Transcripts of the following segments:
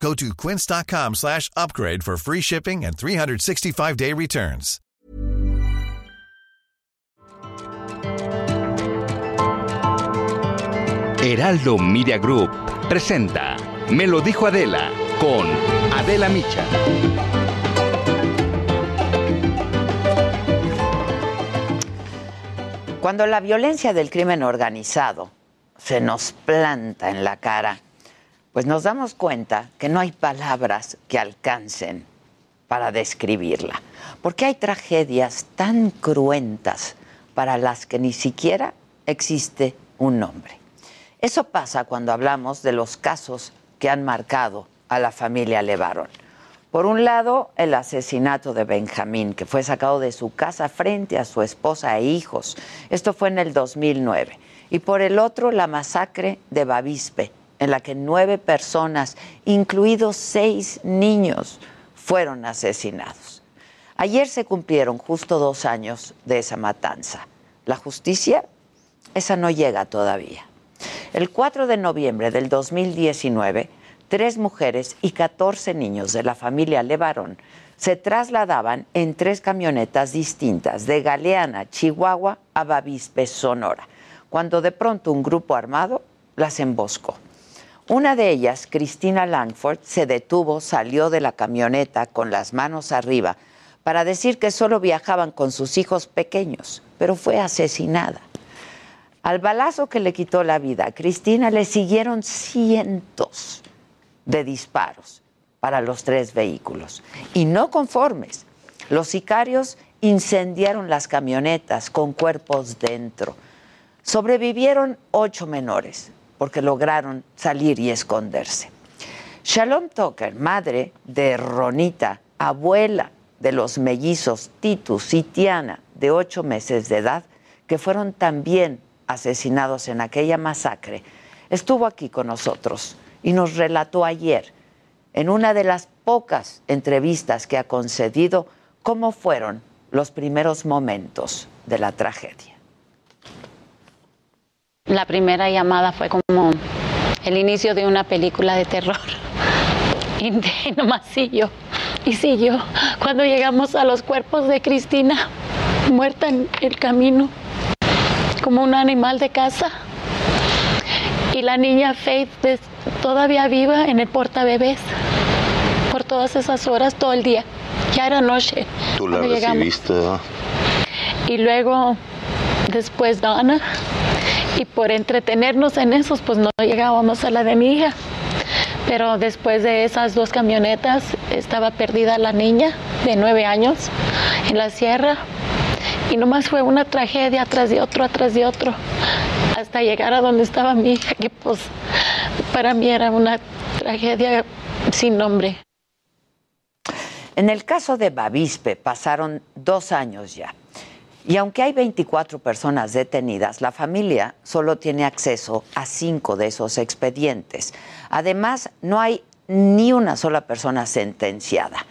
Go to quince.com slash upgrade for free shipping and 365-day returns. Heraldo Media Group presenta Me lo dijo Adela con Adela Micha. Cuando la violencia del crimen organizado se nos planta en la cara, pues nos damos cuenta que no hay palabras que alcancen para describirla, porque hay tragedias tan cruentas para las que ni siquiera existe un nombre. Eso pasa cuando hablamos de los casos que han marcado a la familia Levarón. Por un lado, el asesinato de Benjamín, que fue sacado de su casa frente a su esposa e hijos. Esto fue en el 2009. Y por el otro, la masacre de Bavispe, en la que nueve personas, incluidos seis niños, fueron asesinados. Ayer se cumplieron justo dos años de esa matanza. La justicia, esa no llega todavía. El 4 de noviembre del 2019, tres mujeres y 14 niños de la familia Levarón se trasladaban en tres camionetas distintas de Galeana, Chihuahua, a Bavispe, Sonora, cuando de pronto un grupo armado las emboscó. Una de ellas, Cristina Langford, se detuvo, salió de la camioneta con las manos arriba para decir que solo viajaban con sus hijos pequeños, pero fue asesinada. Al balazo que le quitó la vida a Cristina le siguieron cientos de disparos para los tres vehículos. Y no conformes, los sicarios incendiaron las camionetas con cuerpos dentro. Sobrevivieron ocho menores porque lograron salir y esconderse. Shalom Tucker, madre de Ronita, abuela de los mellizos Titus y Tiana, de ocho meses de edad, que fueron también asesinados en aquella masacre, estuvo aquí con nosotros y nos relató ayer, en una de las pocas entrevistas que ha concedido, cómo fueron los primeros momentos de la tragedia. La primera llamada fue como el inicio de una película de terror. Y nomás siguió, y siguió. Cuando llegamos a los cuerpos de Cristina, muerta en el camino, como un animal de casa. Y la niña Faith todavía viva en el portabebés por todas esas horas, todo el día. Ya era noche. Tú la recibiste, Y luego, después Donna, y por entretenernos en esos, pues no llegábamos a la de mi hija. Pero después de esas dos camionetas estaba perdida la niña de nueve años en la sierra y nomás fue una tragedia atrás de otro, atrás de otro, hasta llegar a donde estaba mi hija, que pues para mí era una tragedia sin nombre. En el caso de Bavispe pasaron dos años ya. Y aunque hay 24 personas detenidas, la familia solo tiene acceso a cinco de esos expedientes. Además, no hay ni una sola persona sentenciada,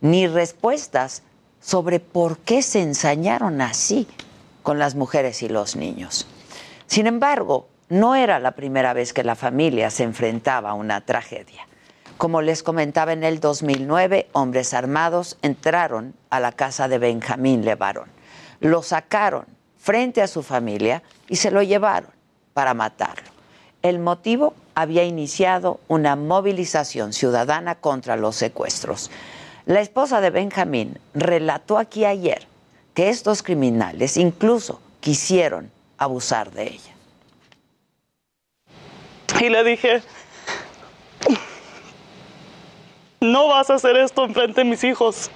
ni respuestas sobre por qué se ensañaron así con las mujeres y los niños. Sin embargo, no era la primera vez que la familia se enfrentaba a una tragedia. Como les comentaba en el 2009, hombres armados entraron a la casa de Benjamín Levarón lo sacaron frente a su familia y se lo llevaron para matarlo. El motivo había iniciado una movilización ciudadana contra los secuestros. La esposa de Benjamín relató aquí ayer que estos criminales incluso quisieron abusar de ella. Y le dije, no vas a hacer esto enfrente de mis hijos.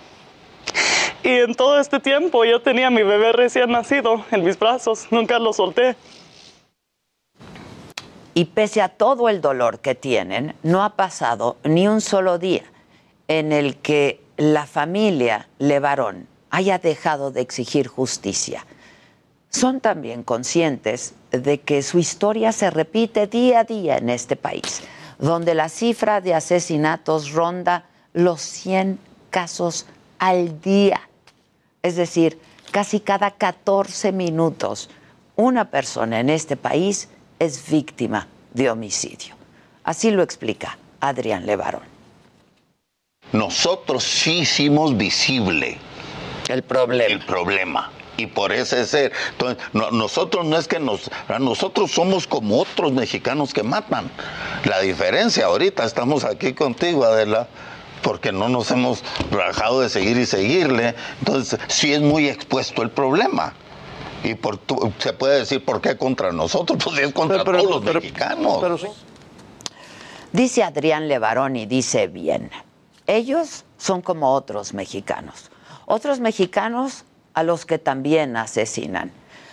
Y en todo este tiempo yo tenía a mi bebé recién nacido en mis brazos, nunca lo solté. Y pese a todo el dolor que tienen, no ha pasado ni un solo día en el que la familia Levarón haya dejado de exigir justicia. Son también conscientes de que su historia se repite día a día en este país, donde la cifra de asesinatos ronda los 100 casos al día. Es decir, casi cada 14 minutos una persona en este país es víctima de homicidio. Así lo explica Adrián Levarón. Nosotros sí hicimos visible el problema. El problema. Y por ese ser. Entonces, nosotros no es que nos. Nosotros somos como otros mexicanos que matan. La diferencia, ahorita estamos aquí contigo, Adela porque no nos hemos rajado de seguir y seguirle. Entonces, sí es muy expuesto el problema. Y por se puede decir por qué contra nosotros, pues es contra todos los mexicanos. Dice Adrián Levarón y dice bien, ellos son como otros mexicanos. Otros mexicanos a los que también asesinan.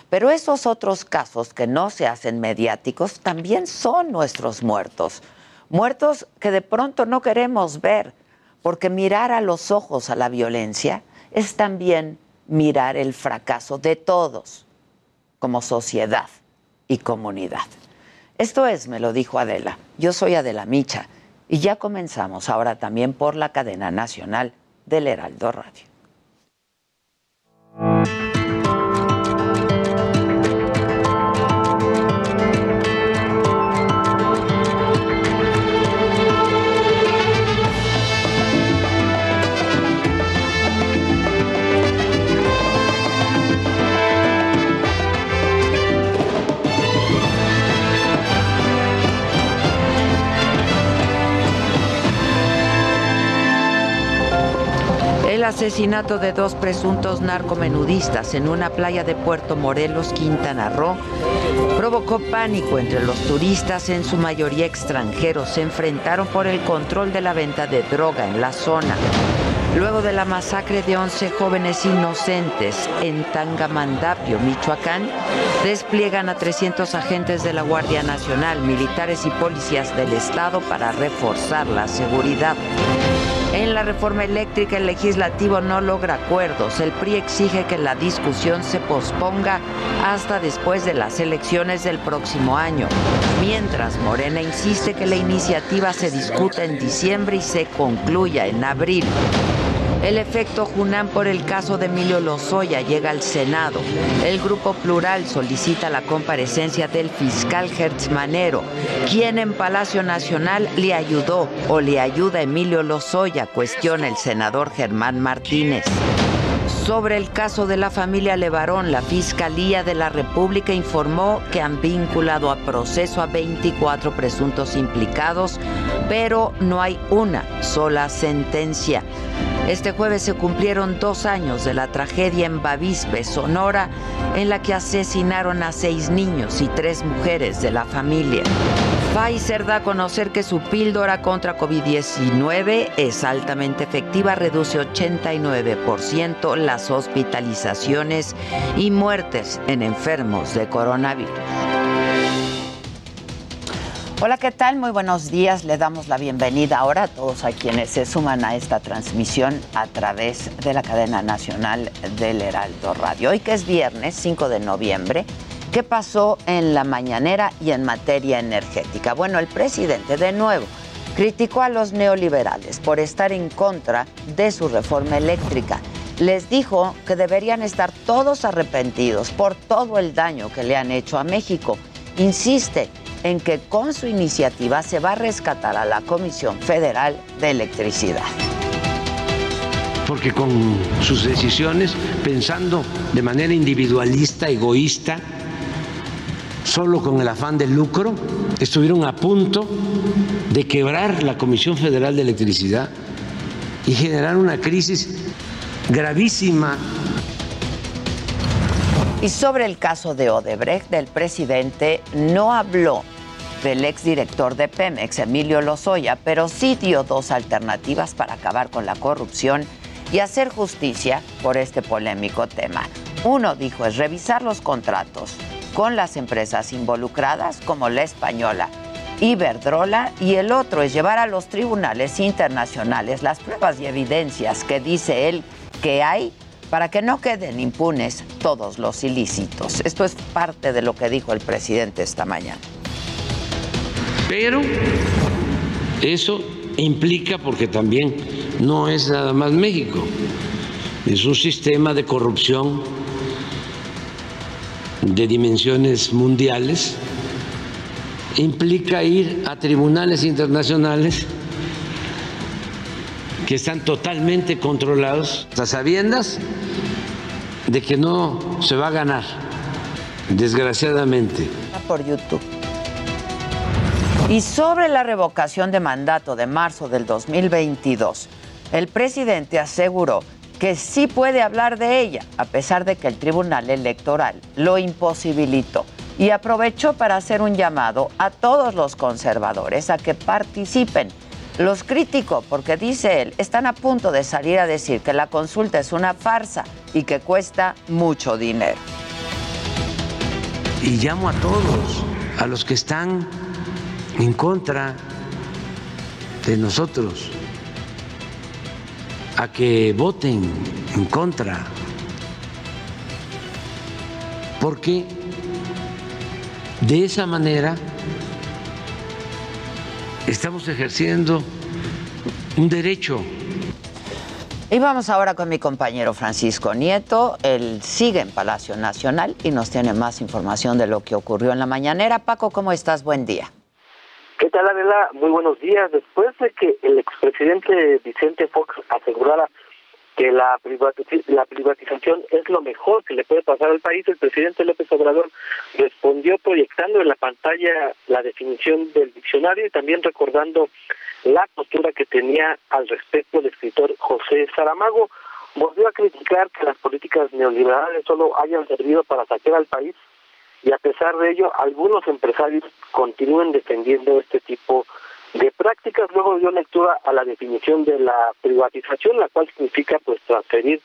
Pero esos otros casos que no se hacen mediáticos también son nuestros muertos. Muertos que de pronto no queremos ver, porque mirar a los ojos a la violencia es también mirar el fracaso de todos como sociedad y comunidad. Esto es, me lo dijo Adela. Yo soy Adela Micha y ya comenzamos ahora también por la cadena nacional del Heraldo Radio. Asesinato de dos presuntos narcomenudistas en una playa de Puerto Morelos, Quintana Roo, provocó pánico entre los turistas, en su mayoría extranjeros. Se enfrentaron por el control de la venta de droga en la zona. Luego de la masacre de 11 jóvenes inocentes en Tangamandapio, Michoacán, despliegan a 300 agentes de la Guardia Nacional, militares y policías del Estado para reforzar la seguridad. En la reforma eléctrica el legislativo no logra acuerdos. El PRI exige que la discusión se posponga hasta después de las elecciones del próximo año. Mientras Morena insiste que la iniciativa se discuta en diciembre y se concluya en abril. El efecto Junán por el caso de Emilio Lozoya llega al Senado. El Grupo Plural solicita la comparecencia del fiscal Hertz Manero, quien en Palacio Nacional le ayudó o le ayuda a Emilio Lozoya, cuestiona el senador Germán Martínez. Sobre el caso de la familia Levarón, la Fiscalía de la República informó que han vinculado a proceso a 24 presuntos implicados, pero no hay una sola sentencia. Este jueves se cumplieron dos años de la tragedia en Bavispe, Sonora, en la que asesinaron a seis niños y tres mujeres de la familia. Pfizer da a conocer que su píldora contra COVID-19 es altamente efectiva, reduce 89% las hospitalizaciones y muertes en enfermos de coronavirus. Hola, ¿qué tal? Muy buenos días. Le damos la bienvenida ahora a todos a quienes se suman a esta transmisión a través de la cadena nacional del Heraldo Radio. Hoy que es viernes 5 de noviembre, ¿qué pasó en la mañanera y en materia energética? Bueno, el presidente de nuevo criticó a los neoliberales por estar en contra de su reforma eléctrica. Les dijo que deberían estar todos arrepentidos por todo el daño que le han hecho a México. Insiste en que con su iniciativa se va a rescatar a la Comisión Federal de Electricidad. Porque con sus decisiones, pensando de manera individualista, egoísta, solo con el afán del lucro, estuvieron a punto de quebrar la Comisión Federal de Electricidad y generar una crisis gravísima y sobre el caso de Odebrecht, el presidente no habló del exdirector de Pemex, Emilio Lozoya, pero sí dio dos alternativas para acabar con la corrupción y hacer justicia por este polémico tema. Uno dijo es revisar los contratos con las empresas involucradas como la española Iberdrola y el otro es llevar a los tribunales internacionales las pruebas y evidencias que dice él que hay para que no queden impunes todos los ilícitos. Esto es parte de lo que dijo el presidente esta mañana. Pero eso implica, porque también no es nada más México, es un sistema de corrupción de dimensiones mundiales, implica ir a tribunales internacionales que están totalmente controlados, a sabiendas de que no se va a ganar, desgraciadamente. Por YouTube. Y sobre la revocación de mandato de marzo del 2022, el presidente aseguró que sí puede hablar de ella, a pesar de que el Tribunal Electoral lo imposibilitó. Y aprovechó para hacer un llamado a todos los conservadores a que participen. Los critico porque, dice él, están a punto de salir a decir que la consulta es una farsa y que cuesta mucho dinero. Y llamo a todos, a los que están en contra de nosotros, a que voten en contra, porque de esa manera estamos ejerciendo un derecho. Y vamos ahora con mi compañero Francisco Nieto. Él sigue en Palacio Nacional y nos tiene más información de lo que ocurrió en la mañanera. Paco, ¿cómo estás? Buen día. ¿Qué tal, Adela? Muy buenos días. Después de que el expresidente Vicente Fox asegurara que la, la privatización es lo mejor que le puede pasar al país, el presidente López Obrador respondió proyectando en la pantalla la definición del diccionario y también recordando la postura que tenía al respecto el escritor José Saramago. Volvió a criticar que las políticas neoliberales solo hayan servido para saquear al país y a pesar de ello algunos empresarios continúan defendiendo este tipo de prácticas. Luego dio lectura a la definición de la privatización, la cual significa pues transferir,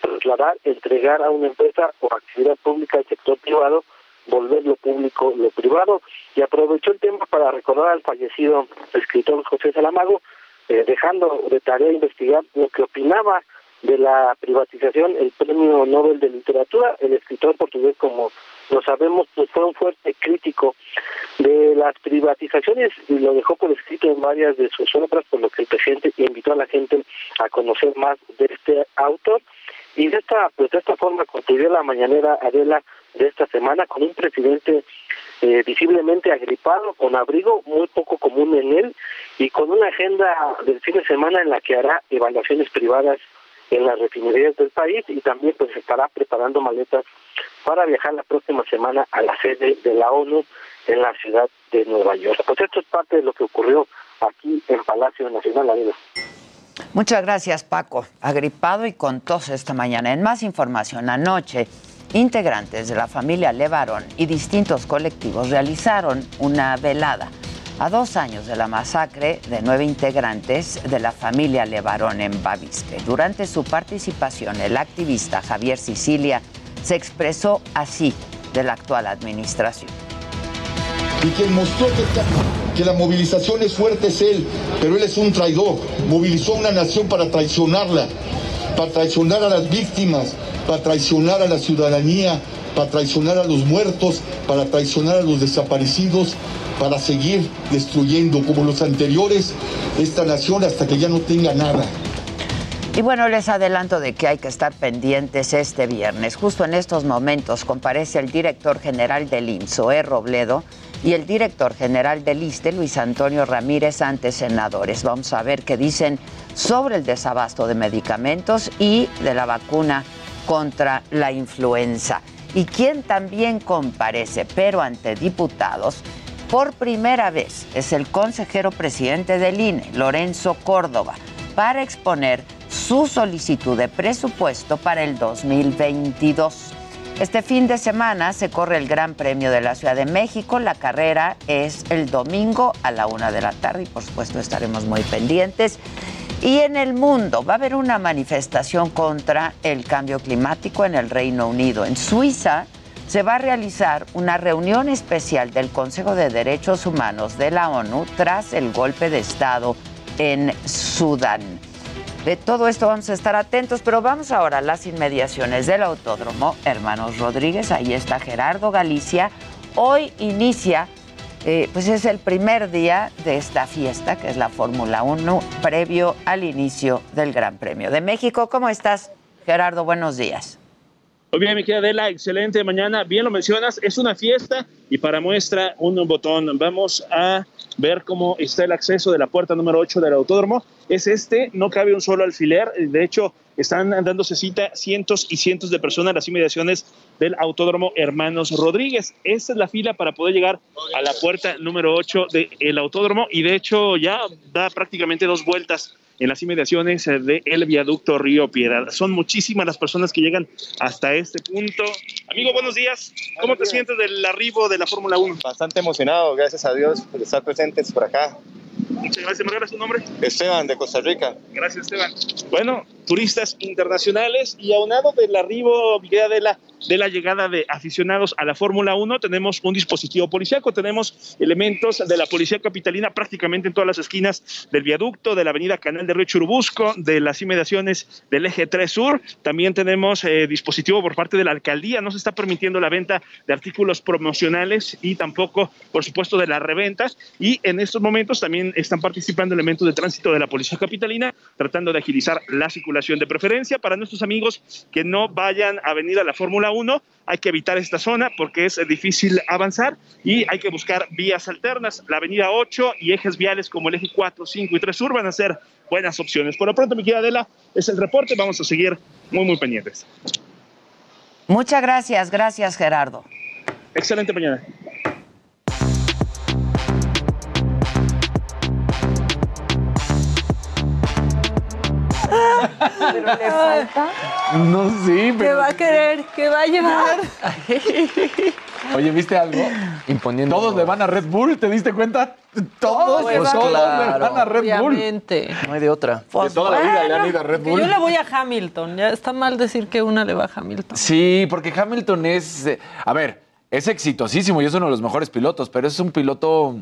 trasladar, entregar a una empresa o actividad pública al sector privado, volver lo público lo privado y aprovechó el tema para recordar al fallecido escritor José Salamago, eh, dejando de tarea investigar lo que opinaba de la privatización el premio Nobel de Literatura, el escritor portugués como lo sabemos, pues fue un fuerte crítico de las privatizaciones y lo dejó por escrito en varias de sus obras, por lo que el presidente invitó a la gente a conocer más de este autor. Y de esta, pues de esta forma concluyó la mañanera Adela de esta semana con un presidente eh, visiblemente agripado, con abrigo muy poco común en él y con una agenda del fin de semana en la que hará evaluaciones privadas en las refinerías del país y también pues estará preparando maletas para viajar la próxima semana a la sede de la ONU en la ciudad de Nueva York. Pues esto es parte de lo que ocurrió aquí en Palacio Nacional. Muchas gracias, Paco. Agripado y con tos esta mañana. En más información, anoche, integrantes de la familia Levarón y distintos colectivos realizaron una velada a dos años de la masacre de nueve integrantes de la familia Levarón en Bavispe. Durante su participación, el activista Javier Sicilia se expresó así de la actual administración. Y quien mostró que, la movilización es fuerte es él, pero él es un traidor. Movilizó a una nación para traicionarla, para traicionar a las víctimas, para traicionar a la ciudadanía, para traicionar a los muertos, para traicionar a los desaparecidos, para seguir destruyendo como los anteriores esta nación hasta que ya no tenga nada. Y bueno, les adelanto de que hay que estar pendientes este viernes. Justo en estos momentos comparece el director general del IMSS, E. Robledo, y el director general del ISTE, Luis Antonio Ramírez, ante senadores. Vamos a ver qué dicen sobre el desabasto de medicamentos y de la vacuna contra la influenza. Y quien también comparece, pero ante diputados, por primera vez es el consejero presidente del INE, Lorenzo Córdoba, para exponer su solicitud de presupuesto para el 2022. Este fin de semana se corre el Gran Premio de la Ciudad de México. La carrera es el domingo a la una de la tarde y por supuesto estaremos muy pendientes. Y en el mundo va a haber una manifestación contra el cambio climático en el Reino Unido. En Suiza se va a realizar una reunión especial del Consejo de Derechos Humanos de la ONU tras el golpe de Estado en Sudán. De todo esto vamos a estar atentos, pero vamos ahora a las inmediaciones del Autódromo Hermanos Rodríguez. Ahí está Gerardo Galicia. Hoy inicia, eh, pues es el primer día de esta fiesta, que es la Fórmula 1, previo al inicio del Gran Premio de México. ¿Cómo estás, Gerardo? Buenos días. Muy bien, mi querida Adela, excelente mañana. Bien lo mencionas, es una fiesta y para muestra un botón. Vamos a ver cómo está el acceso de la puerta número 8 del autódromo. Es este, no cabe un solo alfiler. De hecho, están dándose cita cientos y cientos de personas a las inmediaciones del Autódromo Hermanos Rodríguez. Esta es la fila para poder llegar a la puerta número 8 del autódromo y de hecho ya da prácticamente dos vueltas en las inmediaciones del viaducto Río Piedad. Son muchísimas las personas que llegan hasta este punto. Amigo, buenos días. ¿Cómo te sientes del arribo de la Fórmula 1? Bastante emocionado, gracias a Dios por estar presentes por acá. Muchas gracias. ¿Me regalas tu nombre? Esteban, de Costa Rica. Gracias, Esteban. Bueno, turistas internacionales y aunado del arribo, de la, de la llegada de aficionados a la Fórmula 1, tenemos un dispositivo policiaco, tenemos elementos de la Policía Capitalina prácticamente en todas las esquinas del viaducto, de la avenida Canal de Río Churubusco, de las inmediaciones del Eje 3 Sur. También tenemos eh, dispositivo por parte de la alcaldía, no se está permitiendo la venta de artículos promocionales y tampoco, por supuesto, de las reventas. Y en estos momentos también están participando elementos de tránsito de la Policía Capitalina, tratando de agilizar la circulación de preferencia. Para nuestros amigos que no vayan a venir a la Fórmula 1, hay que evitar esta zona porque es difícil avanzar y hay que buscar vías alternas. La avenida 8 y ejes viales como el eje 4, 5 y 3 sur van a ser buenas opciones. Por lo pronto, mi querida Adela, es el reporte. Vamos a seguir muy, muy pendientes. Muchas gracias, gracias Gerardo. Excelente mañana. ¿Pero le falta? No, sí, ¿Qué va a querer? ¿Qué va a llevar? Oye, ¿viste algo? Imponiendo. Todos le van a Red Bull, ¿te diste cuenta? Todos, Pues todos claro. le van a Red Bull. No hay de otra. De toda la vida le han ido a Red Bull. yo le voy a Hamilton. Ya está mal decir que una le va a Hamilton. Sí, porque Hamilton es. eh, A ver, es exitosísimo y es uno de los mejores pilotos, pero es un piloto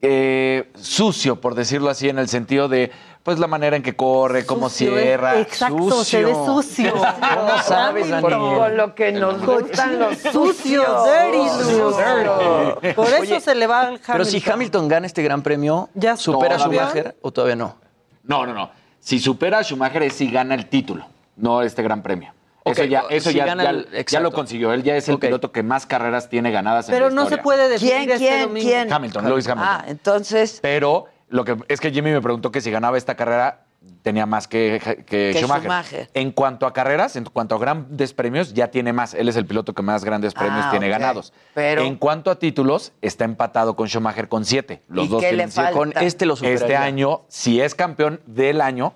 eh, sucio, por decirlo así, en el sentido de pues la manera en que corre, cómo Sucio, cierra. Exacto, se ve sucio. ¿Cómo sabes? Con lo que nos gustan los Sucio, sucios. dirty, sucio. Por eso Oye, se le va al Hamilton. Pero si Hamilton gana este gran premio, Ya ¿supera a. Schumacher o todavía no? No, no, no. Si supera a Schumacher es si gana el título, no este gran premio. Eso ya, eso si ya, ya- el- ya exacto. lo consiguió. Él ya es el piloto que más carreras tiene ganadas en Pero la no se puede definir ¿Quién, este quién, domingo. quién? Hamilton, Lewis Hamilton. Ah, entonces, Pero lo que es que Jimmy me preguntó que si ganaba esta carrera tenía más que, que, Que Schumacher. Schumacher. En cuanto a carreras, en cuanto a grandes premios, ya tiene más. Él es el piloto que más grandes premios Ah, tiene ok. ganados. Pero- En cuanto a títulos, está empatado con Schumacher con siete. Los ¿Y dos qué tienen le falta? Con este lo superaría. Este año, si es campeón del año,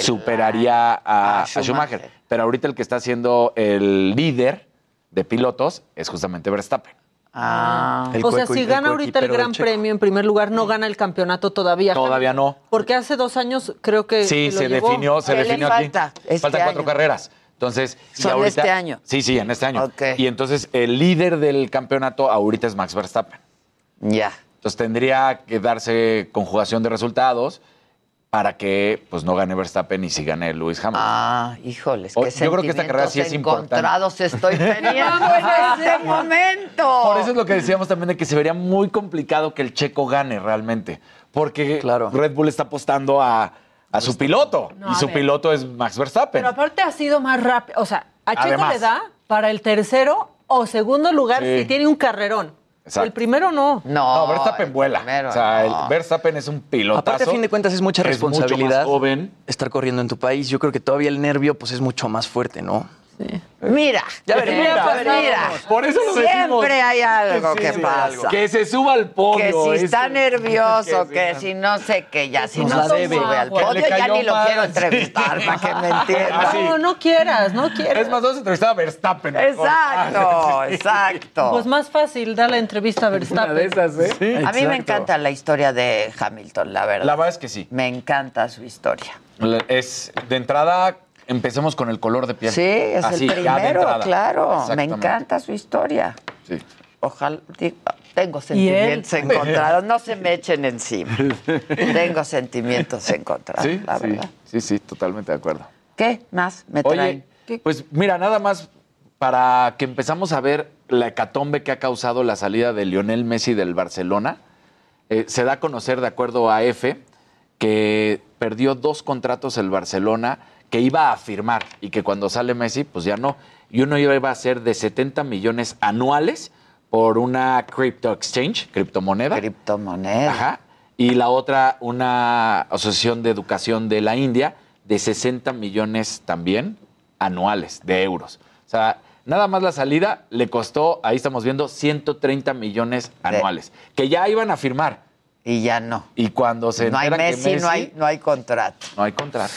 superaría a, a a Schumacher. Schumacher. Pero ahorita el que está siendo el líder de pilotos es justamente Verstappen. Ah, El O sea, cueco- si gana ahorita el Gran. Premio en primer lugar, no gana el campeonato todavía. Todavía no. Porque hace dos años creo que. Sí, se llevó. definió, se ¿Qué le definió falta aquí. este Faltan cuatro año? carreras. Entonces, y ¿Son ahorita- este año? Sí, sí, en este año. Ok. Y entonces el líder del campeonato ahorita es Max Verstappen. ya. Entonces tendría que darse conjugación de resultados para que pues no gane Verstappen y si gane Lewis Hamilton. Ah, híjoles, qué yo creo que esta carrera sí es importante. encontrados estoy teniendo en este momento. Por eso es lo que decíamos también de que se vería muy complicado que el checo gane realmente. Porque Claro. Red Bull está apostando a, a su piloto. No, y su ver. piloto es Max Verstappen. Pero aparte ha sido más rápido. O sea, a Checo Además. le da para el tercero o segundo lugar Sí. si tiene un carrerón. Exacto. El primero no. No, No, Verstappen el vuela. primero, o sea, no. el Verstappen es un pilotazo. Aparte, a fin de cuentas, es mucha Es responsabilidad. mucho más joven. Estar corriendo en tu país. Yo creo que todavía el nervio pues es mucho más fuerte, ¿no? Mira, Ya veremos, mira, pues mira. Por eso lo Siempre decimos. hay algo que Sí, pasa. Que se suba al Que podio. si eso. está nervioso, Que que si no sé qué, ya si Nos no la se debe. sube al Que podio, ya ni lo mal, quiero sí. entrevistar para que me entienda. Ah, sí. No, no quieras, no quieras. Es más, vamos a entrevistar a Verstappen. Exacto, exacto. Pues más fácil, da la entrevista a Una Verstappen. de esas, ¿eh? a mí me encanta la historia de Hamilton, la verdad. La verdad es que sí. Me encanta su historia. Es de entrada, empecemos con el color de piel. Sí, es Así, el primero, claro. Me encanta su historia. Sí. Ojalá, tengo sentimientos encontrados, no se me echen encima. tengo sentimientos encontrados, Sí, la sí, verdad. sí, sí, totalmente de acuerdo. ¿Qué más me traen? Oye, pues mira, nada más para que empezamos a ver la hecatombe que ha causado la salida de Lionel Messi del Barcelona, eh, se da a conocer, de acuerdo a EFE, que perdió dos contratos el Barcelona que iba a firmar y que cuando sale Messi, pues ya no. Y uno iba a ser de 70 millones anuales por una crypto exchange, criptomoneda. Criptomoneda. Ajá. Y la otra, una asociación de educación de la India, de 60 millones también anuales de euros. O sea, nada más la salida le costó, ahí estamos viendo, 130 millones anuales, que ya iban a firmar. Y ya no. Y cuando se No hay que Messi, no hay, no hay contrato. no hay contrato.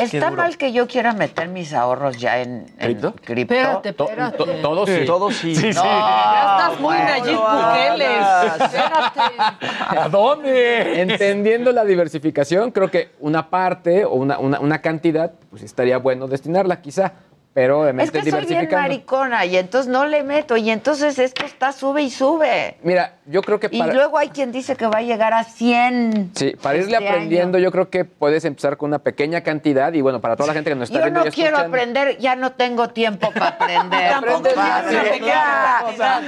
Está mal que yo quiera meter mis ahorros ya en en ¿Cripto? cripto. Espérate, espérate. To- todos sí. Todos sí. Sí, sí. Ya estás muy bueno, Nayib no, Bukele. no. Espérate. ¿A dónde? Entendiendo la diversificación, creo que una parte o una, una, una cantidad, pues estaría bueno destinarla quizá, pero Es obviamente que soy bien maricona y entonces no le meto y entonces esto está sube y sube. Mira, yo creo que Y para, luego hay quien dice que va a llegar a 100. sí, para irle este aprendiendo, año. yo creo que puedes empezar con una pequeña cantidad y bueno, para toda la gente que nos está Yo viendo no y quiero escuchando, aprender, ya no tengo tiempo para aprender. Aprendes para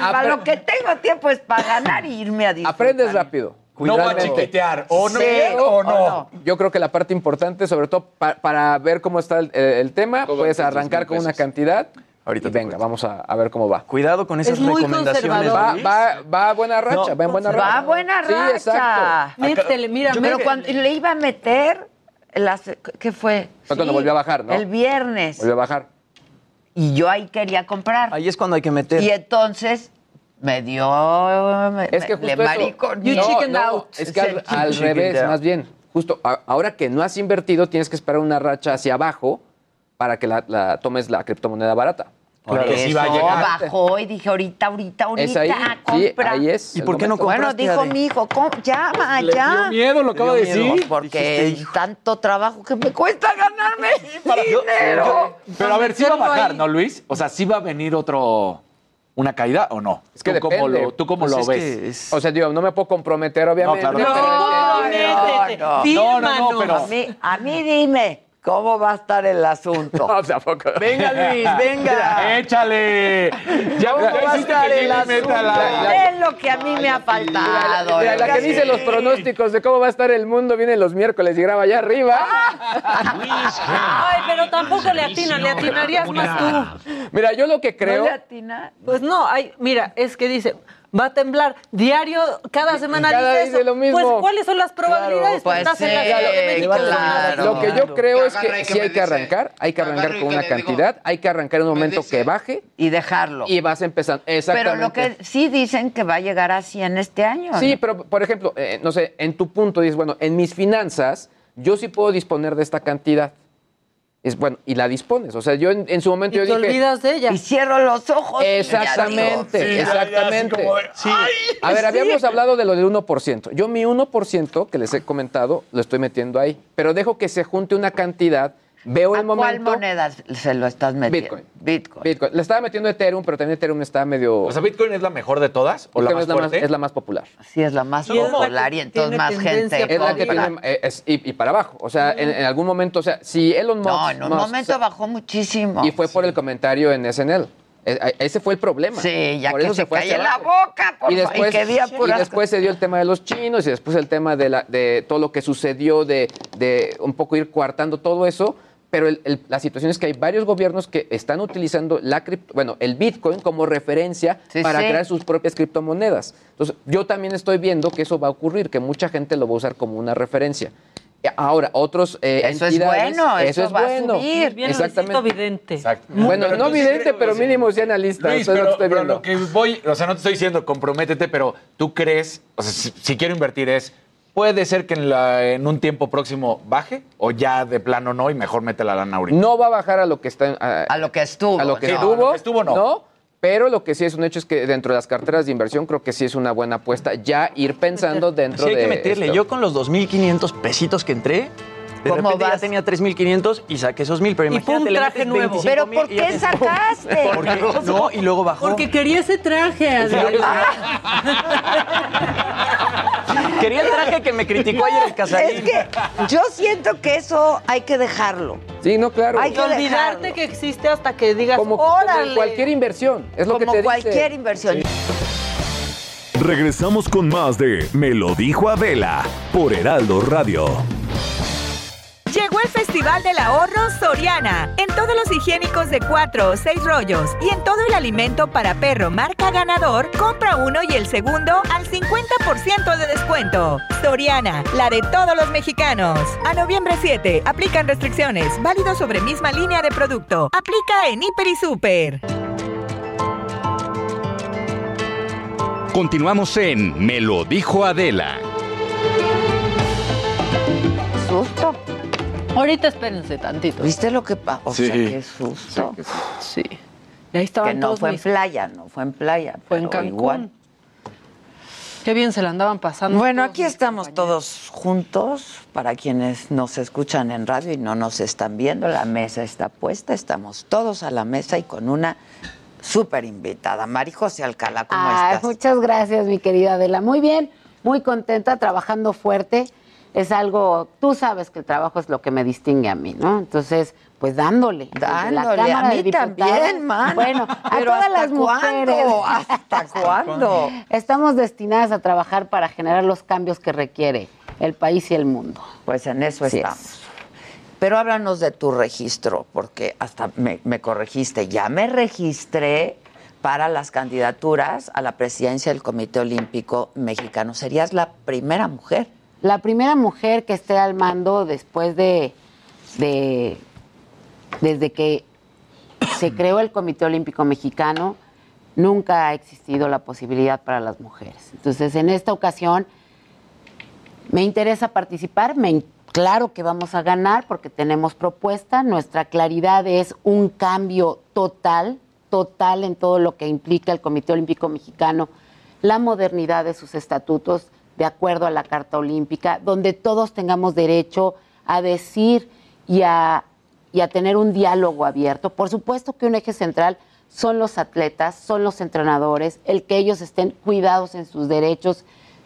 apre- lo que tengo tiempo es para ganar y irme a disfrutar. aprendes rápido. No va a chiquitear, o no, Sí, o no. Yo creo que la parte importante, sobre todo pa- para ver cómo está el, el tema, puedes arrancar con una cantidad. Ahorita y venga, cuento. vamos a, a ver cómo va. Cuidado con esas Es muy recomendaciones. Va, va, va a buena racha, No, va en buena racha. Va a buena Sí, racha. exacto. Métele, mira, Pero cuando le iba a meter, las, ¿qué fue? Fue cuando volvió a bajar, ¿no? El viernes. Volvió a bajar. Y yo ahí quería comprar. Ahí es cuando hay que meter. Y entonces me dio. me- Es que justo le eso- mariconeó. You No, chickened no, out. Es que al, revés, out. más bien. Justo a- ahora que no has invertido, tienes que esperar una racha hacia abajo para que la, la tomes la criptomoneda barata. Porque Porque sí va a llegar. bajó y dije, ahorita, ahorita, ahorita, Es ahí, sí, compra. ahí es. ¿Y por qué no momento. Bueno, compraste, dijo mi hijo, "Com- llama, Le ya. dio miedo, lo acaba de miedo. decir. Porque Dijiste, tanto trabajo que me cuesta ganarme dinero. Pero a ver, ¿sí va a bajar, ahí. no, Luis? O sea, ¿sí va a venir otro, una caída o no? Es que ¿Tú cómo lo, ¿tú cómo Pues lo es ves? que es- O sea, digo, no me puedo comprometer, obviamente. claro. No, no. No, no, no, pero- A mí, a mí dime, ¿cómo va a estar el asunto? No, tampoco. Venga, Luis, venga. ¡Échale! Ya ¿Cómo va a estar el asunto? la- Es lo que a mí me ha faltado. Mira, la que dice los pronósticos de cómo va a estar el mundo viene los miércoles y graba allá arriba. Ay, pero tampoco le atinas, le atinarías más tú. Mira, yo lo que ¿No creo. le atina? Pues no, hay, mira, es que dice, va a temblar diario, cada semana Cada dice eso. lo mismo. Pues, ¿cuáles son las probabilidades? pues Estás en la sí, Ciudad de México, claro. las- Lo que yo creo es Que que sí me hay que arrancar, hay que arrancar con que una cantidad, hay que arrancar en un me momento dice- que baje Y dejarlo. y vas empezando. Pero Exactamente. lo que sí dicen que va a llegar a 100 este año. Sí, ¿no? pero por ejemplo, eh, no sé, en tu punto dices, bueno, en mis finanzas yo sí puedo disponer de esta cantidad. Es bueno, y la dispones. O sea, yo en, en su momento Y yo te dije. olvidas de ella. Y cierro los ojos. y ya Exactamente, digo, sí, exactamente. A ver, habíamos hablado de lo del 1%. Yo mi 1% que les he comentado lo estoy metiendo ahí, pero dejo que se junte una cantidad, veo ¿A el cuál momento. moneda se lo estás metiendo? Bitcoin. Bitcoin. Bitcoin. Le estaba metiendo Ethereum, pero también Ethereum está medio. O sea, ¿Bitcoin es la mejor de todas? ¿O la más es, la más, es la más popular. Sí, es la más popular y entonces más gente Es la que tiene. eh, es- y, y para abajo. O sea, en, en algún momento, o sea, si Elon Musk. No, en un Musk- momento bajó muchísimo. Y fue por el comentario en SNL. E- Ese fue el problema. Sí, ya Por que eso se fue calle la boca, por y después, y que diga y después se dio el tema de los chinos y después el tema de, la, de todo lo que sucedió, de, de un poco ir coartando todo eso. Pero el- el- la situación es que hay varios gobiernos que están utilizando la cripto- bueno, el Bitcoin como referencia Sí, para sí. crear sus propias criptomonedas. Entonces, yo también estoy viendo que eso va a ocurrir, que mucha gente lo va a usar como una referencia. Ahora, otros eh, Eso es bueno, eso eso es va a bueno. subir. Bien, Exactamente. Vidente. Exacto. Bueno, Pero no vidente, pero mínimo sí analista. Luis, eso es lo pero, que estoy pero viendo. lo que voy, o sea, no te estoy diciendo comprométete, pero tú crees, o sea, si, si quiero invertir es, puede ser que en, la- en un tiempo próximo baje o ya de plano no y mejor mete la lana ahorita. No va a bajar a lo que está. A, A lo que estuvo. a lo que no, estuvo. a lo que estuvo, no. Pero lo que sí es un hecho es que dentro de las carteras de inversión creo que sí es una buena apuesta ya ir pensando dentro Sí hay de. que meterle. esto. Yo con los 2.500 pesitos que entré, De ¿Cómo repente vas? ya tenía 3.500 y saqué esos 1.000, pero Y imagínate, le traje nuevo. 25,000 ¿Pero por qué te- sacaste? Porque- no, y luego bajó. Porque quería ese traje. Adrián. Quería el traje que me criticó ayer el Casarín. Es que yo siento que eso hay que dejarlo. Sí, no, claro. Hay que olvidarte dejarlo. que existe hasta que digas, como, como órale. en cualquier inversión. Es lo que Como te cualquier dice. inversión. Regresamos con más de Me lo dijo Adela por Heraldo Radio. Llegó el Festival del Ahorro Soriana. En todos los higiénicos de 4 o 6 rollos y en todo el alimento para perro marca ganador, compra uno y el segundo al 50% de descuento. Soriana, la de todos los mexicanos. A noviembre 7, aplican restricciones. Válido sobre misma línea de producto. Aplica en Hiper y Super. Continuamos en Me lo dijo Adela. Ahorita espérense tantito. ¿Viste lo que pasó? O Sí. sea, qué susto. Sí. Y ahí estaban Que no todos fue en playa, no fue en playa. Fue en Cancún. igual. Qué bien se la andaban pasando. Bueno, aquí estamos compañeros. todos juntos. Para quienes nos escuchan en radio y no nos están viendo, la mesa está puesta. Estamos todos a la mesa y con una súper invitada. Mari José Alcalá, ¿cómo Ay, estás? Muchas gracias, mi querida Adela. Muy bien, muy contenta, trabajando fuerte. Es algo, tú sabes que el trabajo es lo que me distingue a mí, ¿no? Entonces, pues dándole. Dándole, a mí también, man. Bueno, a todas ¿hasta las mujeres. cuándo? ¿Hasta cuándo? Estamos destinadas a trabajar para generar los cambios que requiere el país y el mundo. Pues en eso estamos. Pero háblanos de tu registro, porque hasta me, me corregiste. Ya me registré para las candidaturas a la presidencia del Comité Olímpico Mexicano. Serías la primera mujer. La primera mujer que esté al mando después de, de desde que se creó el Comité Olímpico Mexicano, nunca ha existido la posibilidad para las mujeres. Entonces, en esta ocasión me interesa participar, me, claro que vamos a ganar porque tenemos propuesta, nuestra claridad es un cambio total, total en todo lo que implica el Comité Olímpico Mexicano, la modernidad de sus estatutos de acuerdo a la Carta Olímpica, donde todos tengamos derecho a decir y a, tener un diálogo abierto. Por supuesto que un eje central son los atletas, son los entrenadores, el que ellos estén cuidados en sus derechos,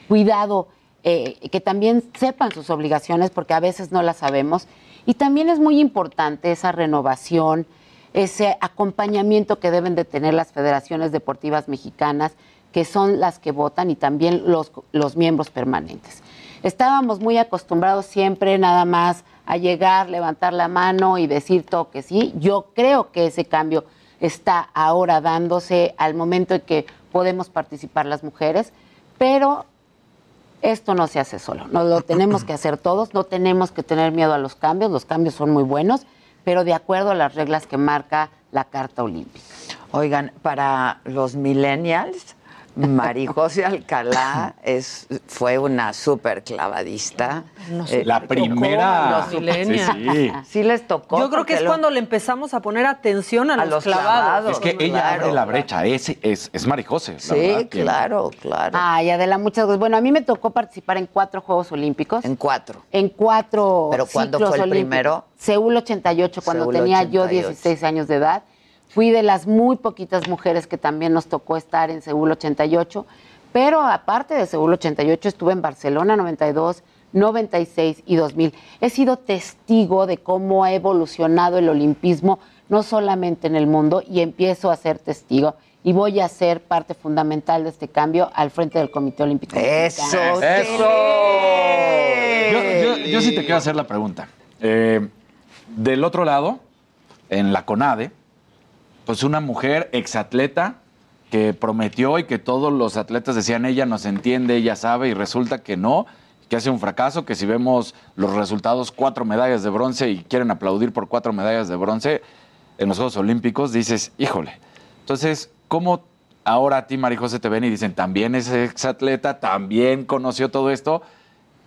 cuidado, eh, que también sepan sus obligaciones, porque a veces no las sabemos. Y también es muy importante esa renovación, ese acompañamiento que deben de tener las federaciones deportivas mexicanas, que son las que votan, y también los, los miembros permanentes. Estábamos muy acostumbrados siempre nada más a llegar, levantar la mano y decir todo que sí. Yo creo que ese cambio está ahora dándose al momento en que podemos participar las mujeres, pero esto no se hace solo, nos lo tenemos que hacer todos, no tenemos que tener miedo a los cambios, los cambios son muy buenos, pero de acuerdo a las reglas que marca la Carta Olímpica. Oigan, para los millennials, Mari José Alcalá es, fue una súper clavadista. Nos Eh, La primera. Sí, sí. Sí les tocó. Yo creo que es lo- cuando le empezamos a poner atención a, A los, los clavados. clavados. Es que ella Claro, abre la brecha, es, es, es Marijose. la Sí, verdad, que- claro, claro. Ay, Adela, muchas gracias. Bueno, a mí me tocó participar en cuatro Juegos Olímpicos. En cuatro. En cuatro ¿Pero cuándo fue el olímpicos. primero? Seúl 88, cuando Seúl tenía yo 88. 16 años de edad. Fui de las muy poquitas mujeres que también nos tocó estar en Seúl 88. Pero aparte de Seúl 88, estuve en Barcelona 92, 96 y 2000. He sido testigo de cómo ha evolucionado el olimpismo, no solamente en el mundo, y empiezo a ser testigo. Y voy a ser parte fundamental de este cambio al frente del Comité Olímpico. Eso. ¡Eso! Yo, yo- yo sí te quiero hacer la pregunta. Eh, del otro lado, en la CONADE, pues una mujer exatleta que prometió y que todos los atletas decían ella nos entiende, ella sabe, y resulta que no, que hace un fracaso, que si vemos los resultados, cuatro medallas de bronce y quieren aplaudir por cuatro medallas de bronce en los Juegos Olímpicos, dices, híjole. Entonces, ¿cómo ahora a ti, Marijose, te ven y dicen, también es exatleta, también conoció todo esto?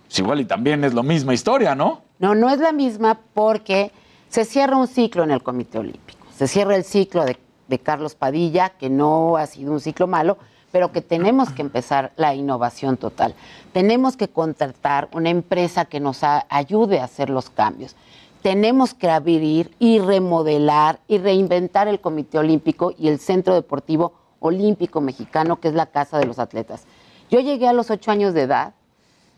Pues igual y también es la misma historia, ¿no? No, no es la misma porque se cierra un ciclo en el Comité Olímpico. Se cierra el ciclo de, Carlos Padilla, que no ha sido un ciclo malo, pero que tenemos que empezar la innovación total. Tenemos que contratar una empresa que nos ayude a hacer los cambios. Tenemos que abrir y remodelar y reinventar el Comité Olímpico y el Centro Deportivo Olímpico Mexicano, que es la casa de los atletas. Yo llegué a los ocho años de edad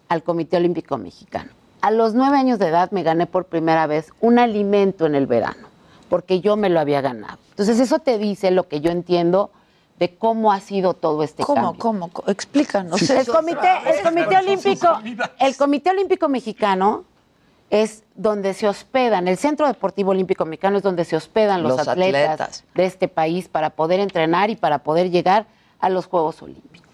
al Comité Olímpico Mexicano. A los nueve años de edad me gané por primera vez un alimento en el verano, porque yo me lo había ganado. Entonces eso te dice lo que yo entiendo de cómo ha sido todo este ¿Cómo, cambio. cómo? Co- Explícanos. el comité, el comité olímpico, el comité olímpico mexicano es donde se hospedan, el Centro Deportivo Olímpico Mexicano es donde se hospedan los, Los atletas, atletas. de este país para poder entrenar y para poder llegar a los Juegos Olímpicos.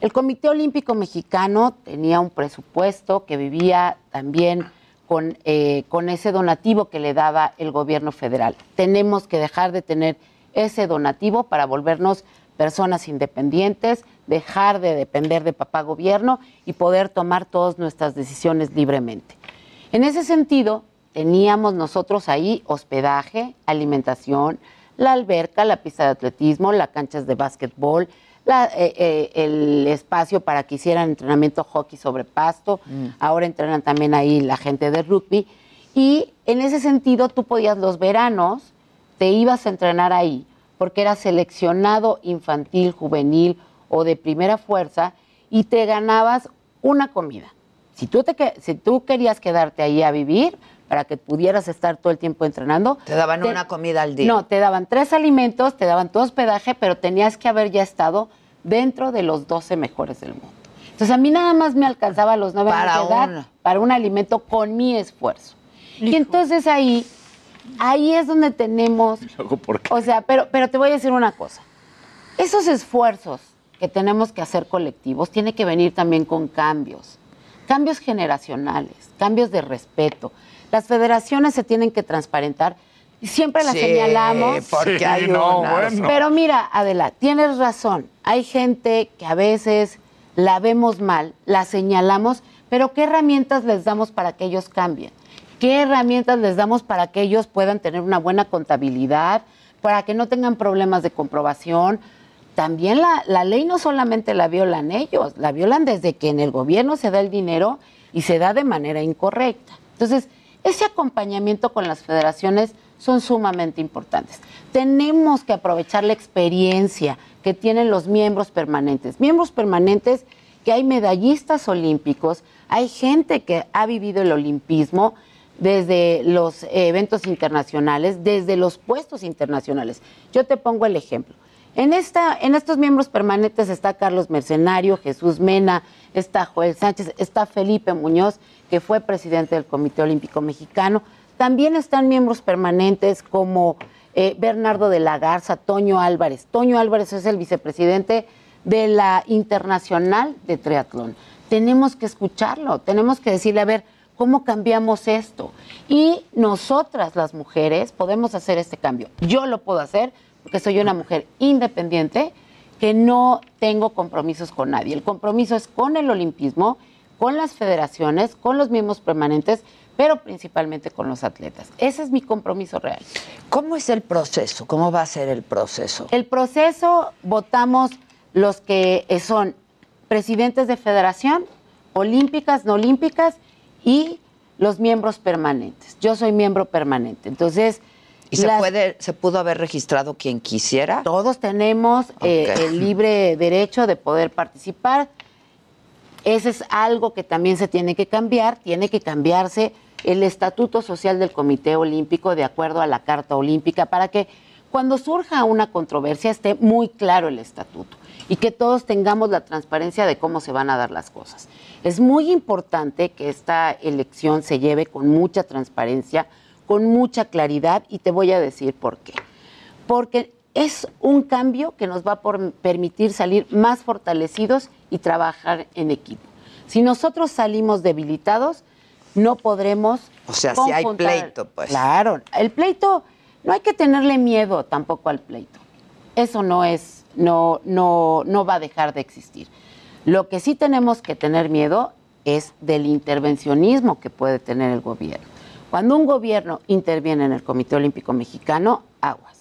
El Comité Olímpico Mexicano tenía un presupuesto que vivía también con, eh, con ese donativo que le daba el gobierno federal. Tenemos que dejar de tener ese donativo para volvernos personas independientes, dejar de depender de papá gobierno y poder tomar todas nuestras decisiones libremente. En ese sentido, teníamos nosotros ahí hospedaje, alimentación, la alberca, la pista de atletismo, las canchas de básquetbol, la- eh, eh, el espacio para que hicieran entrenamiento hockey sobre pasto. Ahora entrenan también ahí la gente de rugby. Y en ese sentido, tú podías los veranos, te ibas a entrenar ahí, porque eras seleccionado infantil, juvenil o de primera fuerza, y te ganabas una comida. Si tú, te, si tú querías quedarte ahí a vivir, para que pudieras estar todo el tiempo entrenando. Te daban una comida al día. No, te daban tres alimentos, te daban tu hospedaje, pero tenías que haber ya estado dentro de los 12 mejores del mundo. Entonces a mí nada más me alcanzaba a los nueve Para años de edad una. para un alimento con mi esfuerzo. Y entonces ahí, ahí es donde tenemos, o sea, pero, pero te voy a decir una cosa. Esos esfuerzos que tenemos que hacer colectivos tiene que venir también con cambios, cambios generacionales, cambios de respeto. Las federaciones se tienen que transparentar y siempre las Sí, señalamos. porque Sí, hay no, unas. bueno. Pero mira, Adela, tienes razón. Hay gente que a veces la vemos mal, la señalamos, pero ¿qué herramientas les damos para que ellos cambien? ¿Qué herramientas les damos para que ellos puedan tener una buena contabilidad, para que no tengan problemas de comprobación? También la, la ley no solamente la violan ellos, la violan desde que en el gobierno se da el dinero y se da de manera incorrecta. Entonces, ese acompañamiento con las federaciones son sumamente importantes. Tenemos que aprovechar la experiencia que tienen los miembros permanentes. Miembros permanentes que hay medallistas olímpicos, hay gente que ha vivido el olimpismo desde los eventos internacionales, desde los puestos internacionales. Yo te pongo el ejemplo. En, esta, en estos miembros permanentes está Carlos Mercenario, Jesús Mena, está Joel Sánchez, está Felipe Muñoz, que fue presidente del Comité Olímpico Mexicano. También están miembros permanentes como eh, Bernardo de la Garza, Toño Álvarez. Toño Álvarez es el vicepresidente de la Internacional de Triatlón. Tenemos que escucharlo, tenemos que decirle, a ver, ¿cómo cambiamos esto? Y nosotras las mujeres podemos hacer este cambio. Yo lo puedo hacer porque soy una mujer independiente que no tengo compromisos con nadie. El compromiso es con el olimpismo, con las federaciones, con los miembros permanentes, pero principalmente con los atletas. Ese es mi compromiso real. ¿Cómo es el proceso? ¿Cómo va a ser el proceso? El proceso votamos los que son presidentes de federación, olímpicas, no olímpicas y los miembros permanentes. Yo soy miembro permanente. Entonces, ¿Y se, puede, se pudo haber registrado quien quisiera? todos tenemos eh, el libre derecho de poder participar. Ese es algo que también se tiene que cambiar. Tiene que cambiarse el estatuto social del Comité Olímpico de acuerdo a la Carta Olímpica para que cuando surja una controversia esté muy claro el estatuto y que todos tengamos la transparencia de cómo se van a dar las cosas. Es muy importante que esta elección se lleve con mucha transparencia, con mucha claridad y te voy a decir por qué porque es un cambio que nos va a por- permitir salir más fortalecidos y trabajar en equipo. Si nosotros salimos debilitados, no podremos. O sea, si hay pleito, pues. Claro, el pleito, no hay que tenerle miedo tampoco al pleito. Eso no es, no, no, no va a dejar de existir. Lo que sí tenemos que tener miedo es del intervencionismo que puede tener el gobierno. Cuando un gobierno interviene en el Comité Olímpico Mexicano, aguas.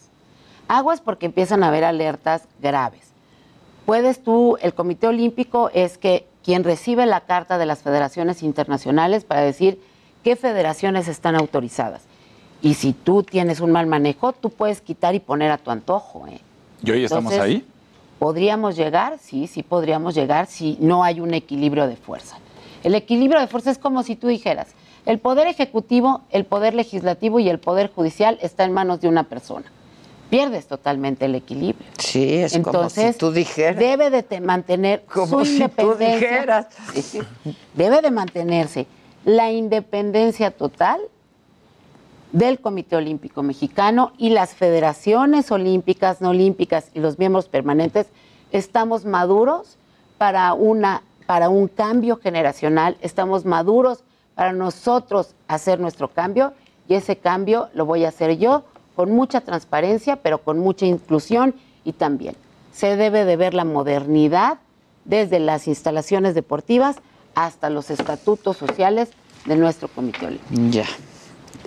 Aguas porque empiezan a haber alertas graves. Puedes tú, el Comité Olímpico es que quien recibe la carta de las federaciones internacionales para decir qué federaciones están autorizadas. Y si tú tienes un mal manejo, tú puedes quitar y poner a tu antojo. ¿eh? ¿Y hoy estamos Entonces, ahí? ¿Podríamos llegar? Sí, sí podríamos llegar si no hay un equilibrio de fuerza. El equilibrio de fuerza es como si tú dijeras, el poder ejecutivo, el poder legislativo y el poder judicial está en manos de una persona. Pierdes totalmente el equilibrio. Sí, es como Entonces, si tú dijeras. debe de te- mantener Como su si tú independencia. dijeras. Sí, sí. Debe de mantenerse la independencia total del Comité Olímpico Mexicano y las federaciones olímpicas, no olímpicas y los miembros permanentes estamos maduros para una para un cambio generacional, estamos maduros para nosotros hacer nuestro cambio y ese cambio lo voy a hacer yo con mucha transparencia, pero con mucha inclusión y también se debe de ver la modernidad desde las instalaciones deportivas hasta los estatutos sociales de nuestro Comité Olímpico. Ya.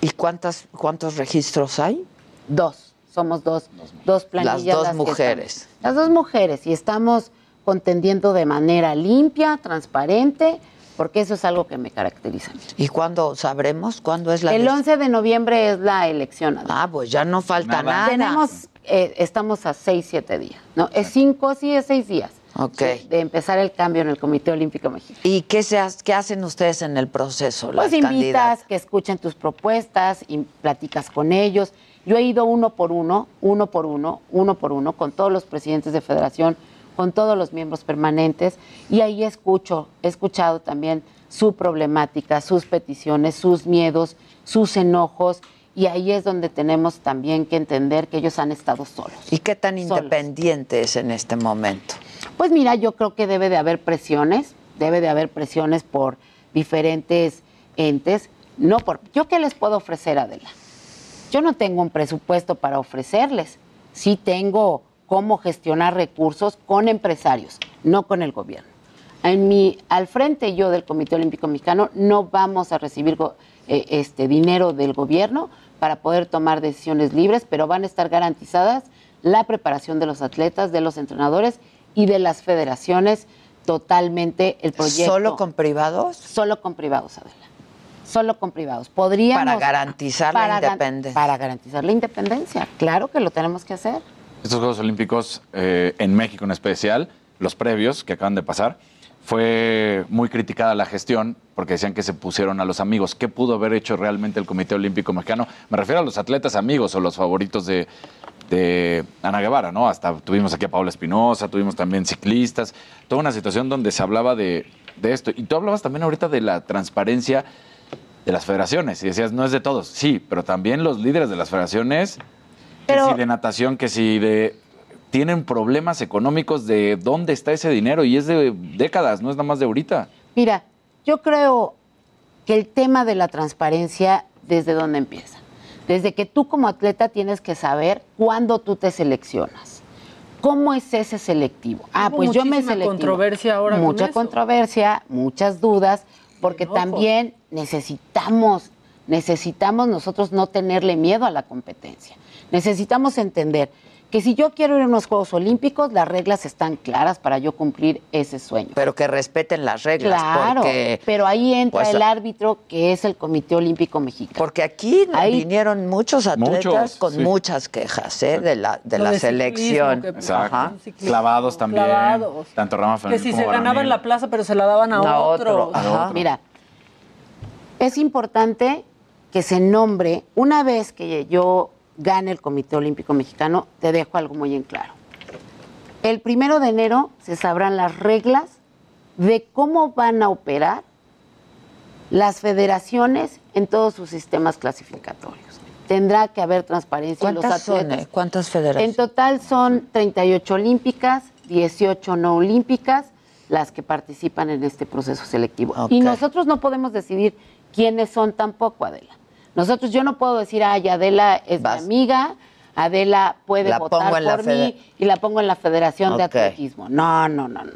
¿Y cuántas, cuántos registros hay? Dos, somos dos, dos planillas. Las dos que mujeres. las dos mujeres y estamos contendiendo de manera limpia, transparente, porque eso es algo que me caracteriza. ¿Y cuándo sabremos? ¿Cuándo es la El des- 11 de noviembre es la elección. Adela. Ah, pues ya no falta nada. Tenemos, eh, estamos a seis, siete días, ¿no? Es cinco, sí, es seis días. Ok. De, de empezar el cambio en el Comité Olímpico Mexicano. ¿Y qué, se ha- qué hacen ustedes en el proceso? Pues las invitas candidatas? que escuchen tus propuestas y platicas con ellos. Yo he ido uno por uno, uno por uno, uno por uno, con todos los presidentes de federación, con todos los miembros permanentes, y ahí escucho, he escuchado también su problemática, sus peticiones, sus miedos, sus enojos, y ahí es donde tenemos también que entender que ellos han estado solos. ¿Y qué tan independiente es en este momento? Pues mira, yo creo que debe de haber presiones, debe de haber presiones por diferentes entes. No por, ¿Yo qué les puedo ofrecer, Adela? Yo no tengo un presupuesto para ofrecerles. Sí tengo cómo gestionar recursos con empresarios, no con el gobierno. En mi, al frente yo del Comité Olímpico Mexicano no vamos a recibir go- eh, este dinero del gobierno para poder tomar decisiones libres, pero van a estar garantizadas la preparación de los atletas, de los entrenadores y de las federaciones totalmente el proyecto. ¿Solo con privados? Solo con privados, Adela. Solo con privados. Podríamos Para garantizar la para independencia. Para garantizar la independencia. Claro que lo tenemos que hacer. Estos Juegos Olímpicos eh, en México en especial, los previos que acaban de pasar, fue muy criticada la gestión porque decían que se pusieron a los amigos. ¿Qué pudo haber hecho realmente el Comité Olímpico Mexicano? Me refiero a los atletas amigos o los favoritos de, de Ana Guevara, ¿no? Hasta tuvimos aquí a Paula Espinosa, tuvimos también ciclistas, toda una situación donde se hablaba de, de esto. Y tú hablabas también ahorita de la transparencia de las federaciones y decías, no es de todos. Sí, pero también los líderes de las federaciones, Pero- que si de natación, que si de... Tienen problemas económicos de dónde está ese dinero y es de décadas, no es nada más de ahorita. Mira, yo creo que el tema de la transparencia, ¿desde dónde empieza? Desde que tú como atleta tienes que saber cuándo tú te seleccionas. ¿Cómo es ese selectivo? Ah, Hubo pues yo me selectivo. controversia ahora con Mucha eso. controversia, muchas dudas, porque también necesitamos, necesitamos nosotros no tenerle miedo a la competencia. Necesitamos entender que si yo quiero ir a unos Juegos Olímpicos, las reglas están claras para yo cumplir ese sueño. Pero que respeten las reglas. Claro, porque, pero ahí entra pues, el árbitro que es el Comité Olímpico Mexicano. Porque aquí Ahí- vinieron muchos atletas Muchos, con sí. muchas quejas ¿eh? de la, de Lo la de selección. que- Exacto. Ajá. Clavados también. Clavados. Tanto Rama Que si como se ganaba en la plaza, pero se la daban a, A otro, otros. ajá. Mira, es importante que se nombre, una vez que yo gane el Comité Olímpico Mexicano, te dejo algo muy en claro. El primero de enero se sabrán las reglas de cómo van a operar las federaciones en todos sus sistemas clasificatorios. Tendrá que haber transparencia en los atletas. eh? ¿Cuántas En federaciones? total son 38 olímpicas, 18 no olímpicas, las que participan en este proceso selectivo. Y nosotros no podemos decidir quiénes son tampoco, Adela. Nosotros, yo no puedo decir, ay, Adela es Vas. mi amiga, Adela puede La votar por mí y la pongo en la Federación de. Atletismo. No, no, no. no.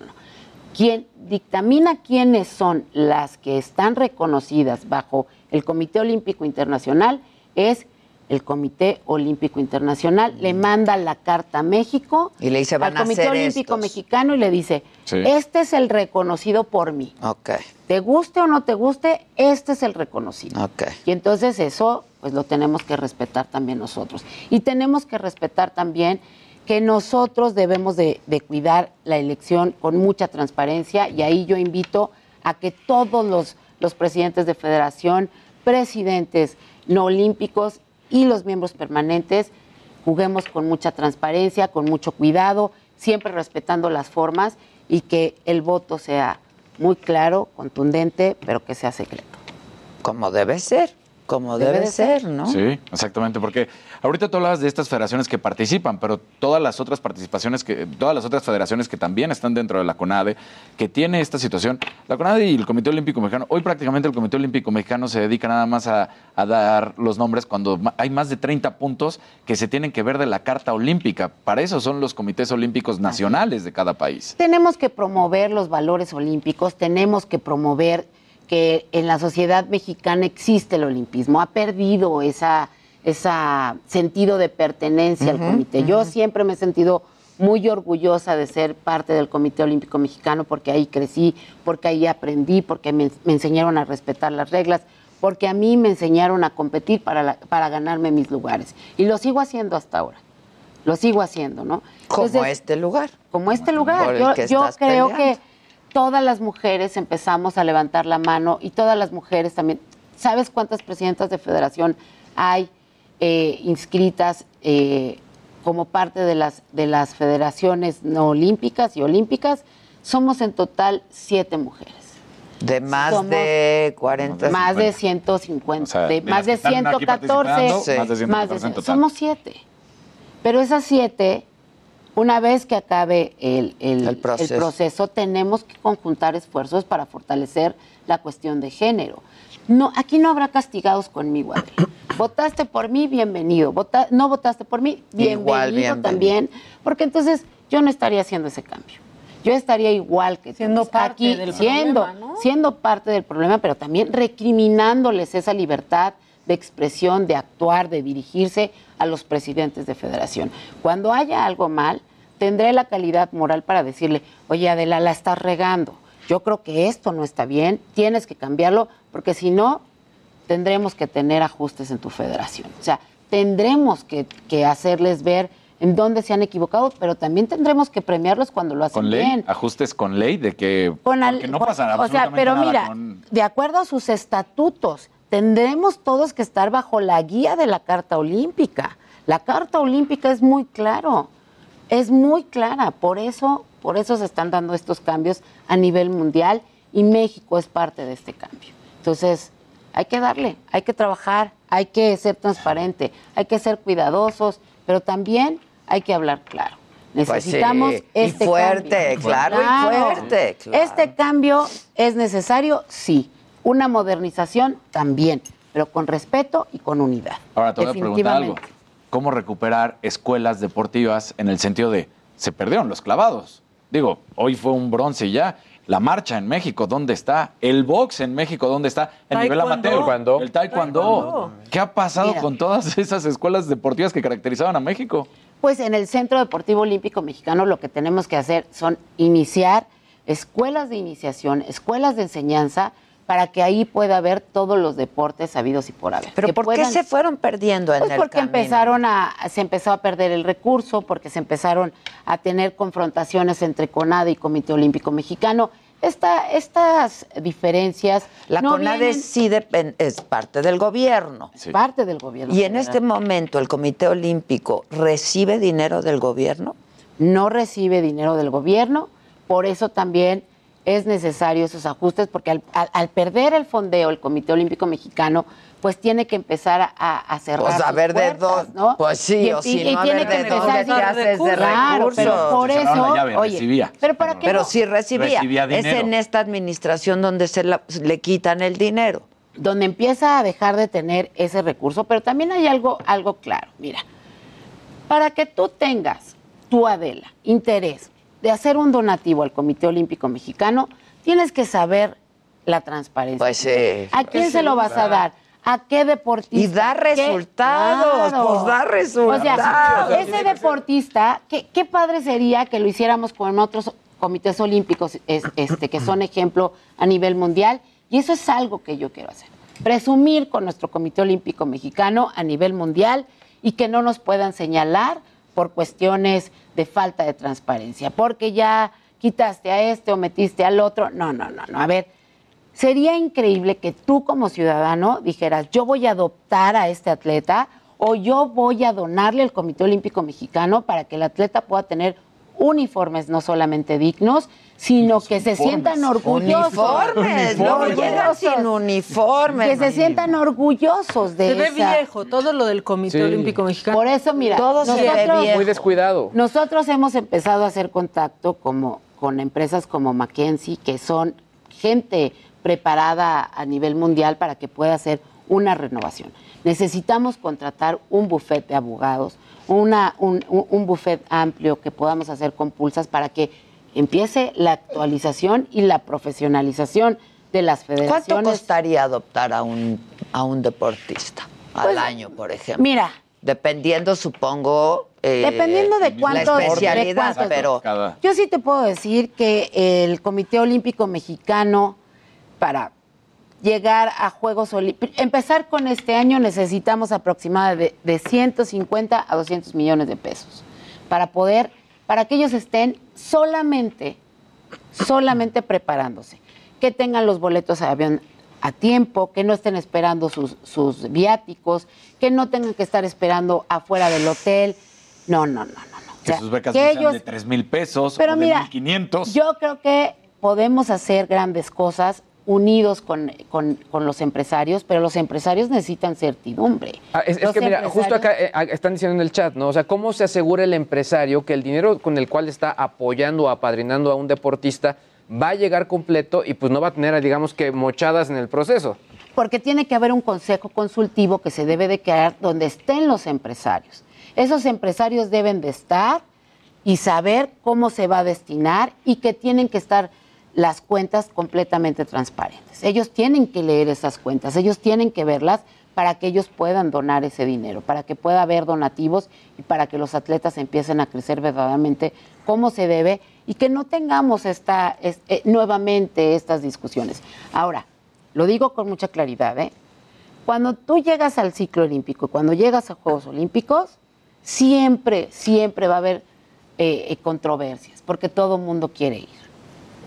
Quien dictamina quiénes son las que están reconocidas bajo el Comité Olímpico Internacional es el Comité Olímpico Internacional, le manda la carta a México Y le dice, van al Comité Olímpico estos. Mexicano y le dice, Sí. este es el reconocido por mí. Ok, Te guste o no te guste, este es el reconocido. ok. Y entonces eso, pues lo tenemos que respetar también nosotros. Y tenemos que respetar también que nosotros debemos de, de cuidar la elección con mucha transparencia y ahí yo invito a que todos los, los presidentes de federación, presidentes no olímpicos y los miembros permanentes juguemos con mucha transparencia, con mucho cuidado, siempre respetando las formas y que el voto sea muy claro, contundente, pero que sea secreto. Como debe ser, como debe, Debe de ser, ser. ¿no? Sí, exactamente, porque ahorita tú hablabas de estas federaciones que participan, pero todas las otras participaciones, que todas las otras federaciones que también están dentro de la CONADE, que tiene esta situación, la CONADE y el Comité Olímpico Mexicano, hoy prácticamente el Comité Olímpico Mexicano se dedica nada más a, a dar los nombres cuando hay más de 30 puntos que se tienen que ver de la Carta Olímpica. Para eso son los comités olímpicos nacionales de cada país. Tenemos que promover los valores olímpicos, tenemos que promover que en la sociedad mexicana existe el olimpismo, ha perdido esa, esa sentido de pertenencia al comité. Yo siempre me he sentido muy orgullosa de ser parte del Comité Olímpico Mexicano porque ahí crecí, porque ahí aprendí, porque me, me enseñaron a respetar las reglas, porque a mí me enseñaron a competir para, la- para ganarme mis lugares. Y lo sigo haciendo hasta ahora. Lo sigo haciendo, ¿no? Como este lugar. como este lugar. Por el Yo, que yo estás creo peleando. que todas las mujeres empezamos a levantar la mano y todas las mujeres también. ¿Sabes cuántas presidentas de federación hay eh, inscritas eh, como parte de las, de las federaciones no olímpicas y olímpicas? Somos en total siete mujeres. De más Somos de 40. Más de 150, O sea, de de más de que están aquí 114. participando, Sí. más de 114 en total. Somos siete. Pero esas siete, una vez que acabe el, el- el proceso. proceso, tenemos que conjuntar esfuerzos para fortalecer la cuestión de género. No, aquí no habrá castigados conmigo, Adri. Votaste por mí, bienvenido. Vota- no votaste por mí, bienvenido, Igual, bienvenido. también. Porque entonces yo no estaría haciendo ese cambio. Yo estaría igual que siendo parte aquí, del siendo, problema, ¿no? siendo parte del problema, pero también recriminándoles esa libertad de expresión, de actuar, de dirigirse a los presidentes de federación. Cuando haya algo mal, tendré la calidad moral para decirle, oye Adela, la estás regando. Yo creo que esto no está bien, tienes que cambiarlo, porque si no, tendremos que tener ajustes en tu federación. O sea, tendremos que, que hacerles ver en dónde se han equivocado, pero también tendremos que premiarlos cuando lo hacen Con ley, bien. ajustes con ley de que Con al- no pasa O sea, absolutamente pero nada mira, con- de acuerdo a sus estatutos, tendremos todos que estar bajo la guía de la Carta Olímpica. La Carta Olímpica es muy claro, es muy clara, por eso, por eso se están dando estos cambios a nivel mundial y México es parte de este cambio. Entonces, hay que darle, hay que trabajar, hay que ser transparente, hay que ser cuidadosos, pero también hay que hablar claro. Pues sí, Necesitamos y este fuerte, cambio. claro, y fuerte, claro. Este cambio es necesario, sí. Una modernización también, pero con respeto y con unidad. Ahora te voy a preguntar algo. ¿Cómo recuperar escuelas deportivas en el sentido de se perdieron los clavados? Digo, hoy fue un bronce y ya. La marcha en México, ¿dónde está? El box en México, ¿dónde está? El nivel Taekwondo. amateur. El taekwondo. ¿Qué ha pasado Mira. con todas esas escuelas deportivas que caracterizaban a México? Pues en el Centro Deportivo Olímpico Mexicano lo que tenemos que hacer son iniciar escuelas de iniciación, escuelas de enseñanza, para que ahí pueda haber todos los deportes habidos y por haber. Pero Que ¿por qué se fueron perdiendo en Pues el porque camino? empezaron a, se empezó a perder el recurso, porque se empezaron a tener confrontaciones entre CONADE y Comité Olímpico Mexicano. Esta, estas diferencias La no CONADE vienen- sí es parte del gobierno. parte del gobierno. Y en este momento el Comité Olímpico recibe dinero del gobierno. no recibe dinero del gobierno, por eso también es necesario esos ajustes, porque al, al- al perder el fondeo el Comité Olímpico Mexicano, pues tiene que empezar a, a cerrar Pues a sus ver de dónde- ¿no? pues sí, o si no, a ver de empezar dónde a decir, de claro, recursos. pero por eso, la llave, oye, recibía. pero para qué Pero no? sí recibía. Recibía Es en esta administración donde se la- le quitan el dinero. donde empieza a dejar de tener ese recurso, pero también hay algo, algo claro. Mira, para que tú tengas, tu Adela, interés de hacer un donativo al Comité Olímpico Mexicano, tienes que saber la transparencia. Pues sí. ¿A quién Pues se sí, lo vas a dar? ¿A qué deportista? Y da resultados, pues da O resultados. sea, ese deportista, qué, qué padre sería que lo hiciéramos con otros comités olímpicos es- este, que son ejemplo a nivel mundial. Y eso es algo que yo quiero hacer. Presumir con nuestro Comité Olímpico Mexicano a nivel mundial y que no nos puedan señalar por cuestiones de falta de transparencia, porque ya quitaste a este o metiste al otro. No, no, no, no. A ver, sería increíble que tú como ciudadano dijeras, yo voy a adoptar a este atleta o yo voy a donarle al Comité Olímpico Mexicano para que el atleta pueda tener uniformes no solamente dignos, sino que se sientan orgullosos. Uniformes, no llegan sin uniformes. Que se sientan orgullosos de Se ve esa- viejo todo lo del Comité Sí. Olímpico Mexicano. Por eso, mira, Todo se ve nosotros- viejo. Muy descuidado. nosotros hemos empezado a hacer contacto como, con empresas como McKinsey, que son gente preparada a nivel mundial para que pueda hacer una renovación. Necesitamos contratar un buffet de abogados, una, un, un- un buffet amplio que podamos hacer con pulsas para que empiece la actualización y la profesionalización de las ¿Cuánto federaciones. costaría adoptar a un, a un deportista al Pues, año, por ejemplo? Mira, Dependiendo, supongo. eh, Dependiendo de cuántos- La especialidad, de cuántos- pero. Yo sí te puedo decir que el Comité Olímpico Mexicano, para llegar a Juegos Olímpicos, empezar con este año necesitamos aproximadamente de, de 150 a 200 millones de pesos para poder, para que ellos estén solamente, solamente preparándose, que tengan los boletos de avión a tiempo, que no estén esperando sus, sus viáticos, que no tengan que estar esperando afuera del hotel. No, no, no, no. no. O Que sea, sus becas que no sean ellos- de 3 mil pesos Pero o de mira, 1500. yo creo que podemos hacer grandes cosas unidos con, con- con los empresarios, pero los empresarios necesitan certidumbre. Ah, es, que mira, justo acá eh, ah, están diciendo en el chat, ¿no? O sea, ¿cómo se asegura el empresario que el dinero con el cual está apoyando o apadrinando a un deportista va a llegar completo y pues no va a tener, digamos que, mochadas en el proceso? Porque tiene que haber un consejo consultivo que se debe de crear donde estén los empresarios. Esos empresarios deben de estar y saber cómo se va a destinar y que tienen que estar las cuentas completamente transparentes. Ellos tienen que leer esas cuentas, ellos tienen que verlas para que ellos puedan donar ese dinero, para que pueda haber donativos y para que los atletas empiecen a crecer verdaderamente como se debe y que no tengamos esta, es- eh, nuevamente estas discusiones. Ahora, lo digo con mucha claridad, ¿eh? Cuando tú llegas al ciclo olímpico, cuando llegas a Juegos Olímpicos, siempre, siempre va a haber eh, eh, controversias, porque todo el mundo quiere ir.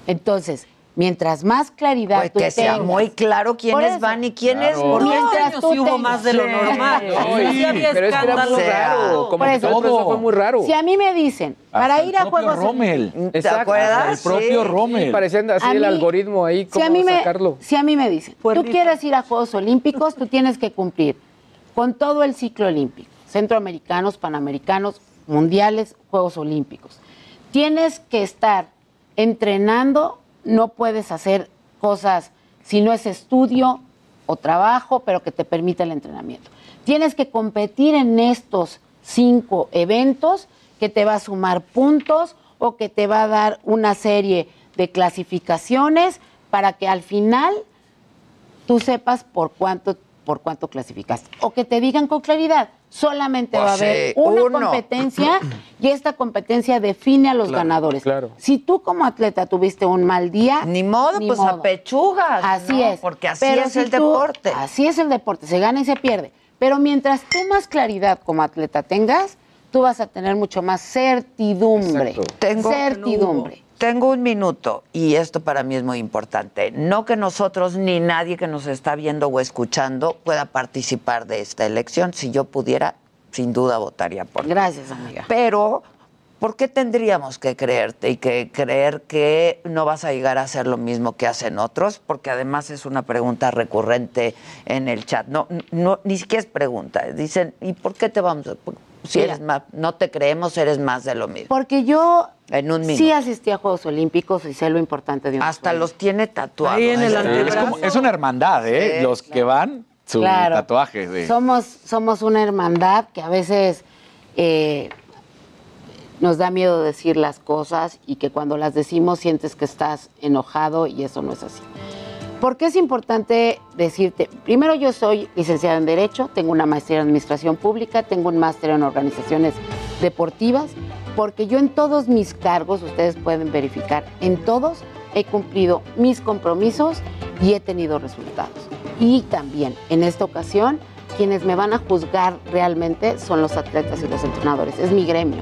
Entonces, mientras más claridad Pues tú que sea muy claro Por quiénes van y quiénes Claro. este Mientras año tú sí hubo más de lo Sí. normal. No, Sí, había pero es que era muy escándalos. raro. Como Por que eso. todo el proceso fue muy raro. Si a mí me dicen, para Hasta ir el a propio Juegos Rommel. ¿Te Exacto. acuerdas? El propio Sí. Rommel. Sí, parecían así A el mí- algoritmo ahí, Si a, mí me, sacarlo. si a mí me dicen, tú quieres ir a Juegos Olímpicos, tú tienes que cumplir con todo el ciclo olímpico, centroamericanos, panamericanos, mundiales, Juegos Olímpicos. Tienes que estar entrenando, no puedes hacer cosas si no es estudio o trabajo, pero que te permita el entrenamiento. Tienes que competir en estos cinco eventos que te va a sumar puntos o que te va a dar una serie de clasificaciones para que al final tú sepas por cuánto por cuánto clasificaste o que te digan con claridad solamente Pues va a haber una uno. competencia y esta competencia define a los Claro, ganadores. claro. Si tú como atleta tuviste un mal día, Ni modo, pues a pechugas. Así ¿no? es. Porque así Pero es si el tú- deporte. Así es el deporte, se gana y se pierde. Pero mientras tú más claridad como atleta tengas, tú vas a tener mucho más certidumbre. Exacto. Tengo- certidumbre. Tengo un minuto y esto para mí es muy importante. No que nosotros ni nadie que nos está viendo o escuchando pueda participar de esta elección. Si yo pudiera, sin duda votaría por ti. Gracias, amiga. Pero, ¿por qué tendríamos que creerte y que creer que no vas a llegar a hacer lo mismo que hacen otros? Porque además es una pregunta recurrente en el chat. No, no ni siquiera es pregunta. Dicen, ¿y por qué te vamos a.? Si Mira. eres más, no te creemos, eres más de lo mismo. Porque yo En un sí asistí a Juegos Olímpicos y sé lo importante de un Hasta sueño. los tiene tatuados. Ahí en el es, como- es una hermandad, ¿eh? Sí, Los que van, su Claro. tatuaje. de- Somos, somos una hermandad que a veces eh, nos da miedo decir las cosas y que cuando las decimos sientes que estás enojado y eso no es así. ¿Por qué es importante decirte? Primero, yo soy licenciada en Derecho, tengo una maestría en Administración Pública, tengo un máster en Organizaciones Deportivas, porque yo en todos mis cargos, ustedes pueden verificar, en todos he cumplido mis compromisos y he tenido resultados. Y también, en esta ocasión, quienes me van a juzgar realmente son los atletas y los entrenadores. Es mi gremio.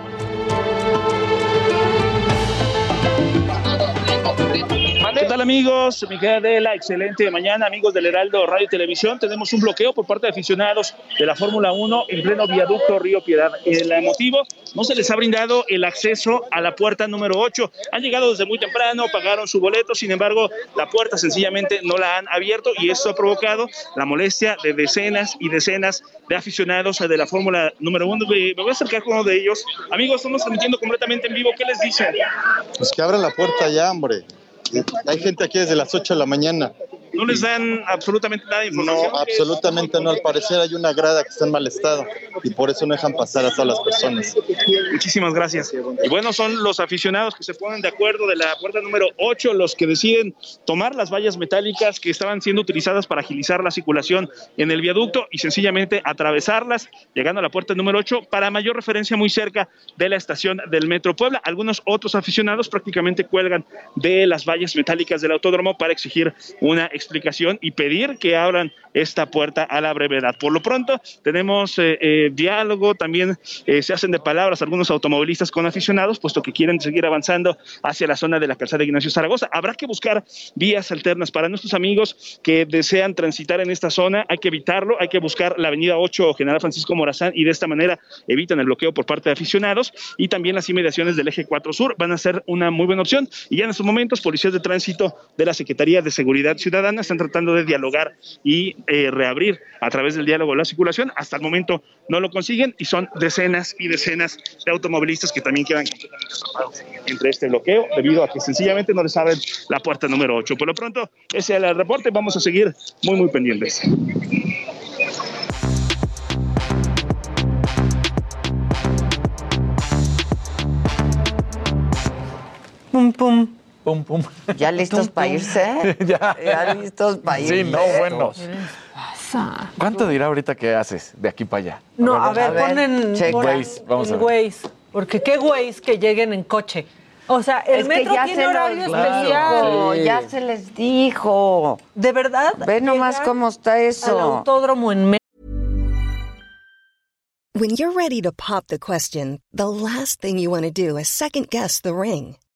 Tal amigos? Mi querida Adela, excelente mañana amigos del Heraldo Radio y Televisión. Tenemos un bloqueo por parte de aficionados de la Fórmula 1 en pleno viaducto Río Piedad. El motivo, no se les ha brindado el acceso a la puerta número 8. Han llegado desde muy temprano, pagaron su boleto, sin embargo, la puerta sencillamente no la han abierto y esto ha provocado la molestia de decenas y decenas de aficionados de la Fórmula número 1. Me voy a acercar con uno de ellos. Amigos, estamos transmitiendo completamente en vivo. ¿Qué les dicen? Pues que abran la puerta ya, hombre. Hay gente aquí desde las 8 de la mañana. No les dan absolutamente nada de información. No, absolutamente no. Al parecer hay una grada que está en mal estado y por eso no dejan pasar a todas las personas. Muchísimas gracias. Y bueno, son los aficionados que se ponen de acuerdo de la puerta número 8 los que deciden tomar las vallas metálicas que estaban siendo utilizadas para agilizar la circulación en el viaducto y sencillamente atravesarlas, llegando a la puerta número 8 para mayor referencia muy cerca de la estación del Metro Puebla. Algunos otros aficionados prácticamente cuelgan de las vallas metálicas del autódromo para exigir una explicación y pedir que abran esta puerta a la brevedad. Por lo pronto, tenemos eh, eh, diálogo, también eh, se hacen de palabras algunos automovilistas con aficionados, puesto que quieren seguir avanzando hacia la zona de la calzada de Ignacio Zaragoza. Habrá que buscar vías alternas para nuestros amigos que desean transitar en esta zona. Hay que evitarlo, hay que buscar la avenida 8 General Francisco Morazán y de esta manera evitan el bloqueo por parte de aficionados y también las inmediaciones del eje 4 Sur van a ser una muy buena opción. Y ya en estos momentos, policías de tránsito de la Secretaría de Seguridad Ciudadana están tratando de dialogar y eh, reabrir a través del diálogo la circulación. Hasta el momento no lo consiguen y son decenas y decenas de automovilistas que también quedan entre este bloqueo debido a que sencillamente no les abren la puerta número 8. Por lo pronto, ese es el reporte. Vamos a seguir muy, muy pendientes. Pum, pum. Pum, pum. ¿Ya listos para irse? ya. ¿Ya listos para irse? Sí, no, bueno. ¿Cuánto dirá ahorita que haces de aquí para allá? No, a ver, a ver, ponen Waze, vamos a ver. Waze. Porque qué Waze que lleguen en coche. O sea, el Es que metro ya tiene se horario los especial. dijo, ya se les dijo. De verdad. Ve nomás cómo está Al eso. autódromo en When you're ready to pop the question, the last thing you want to do is second guess the ring.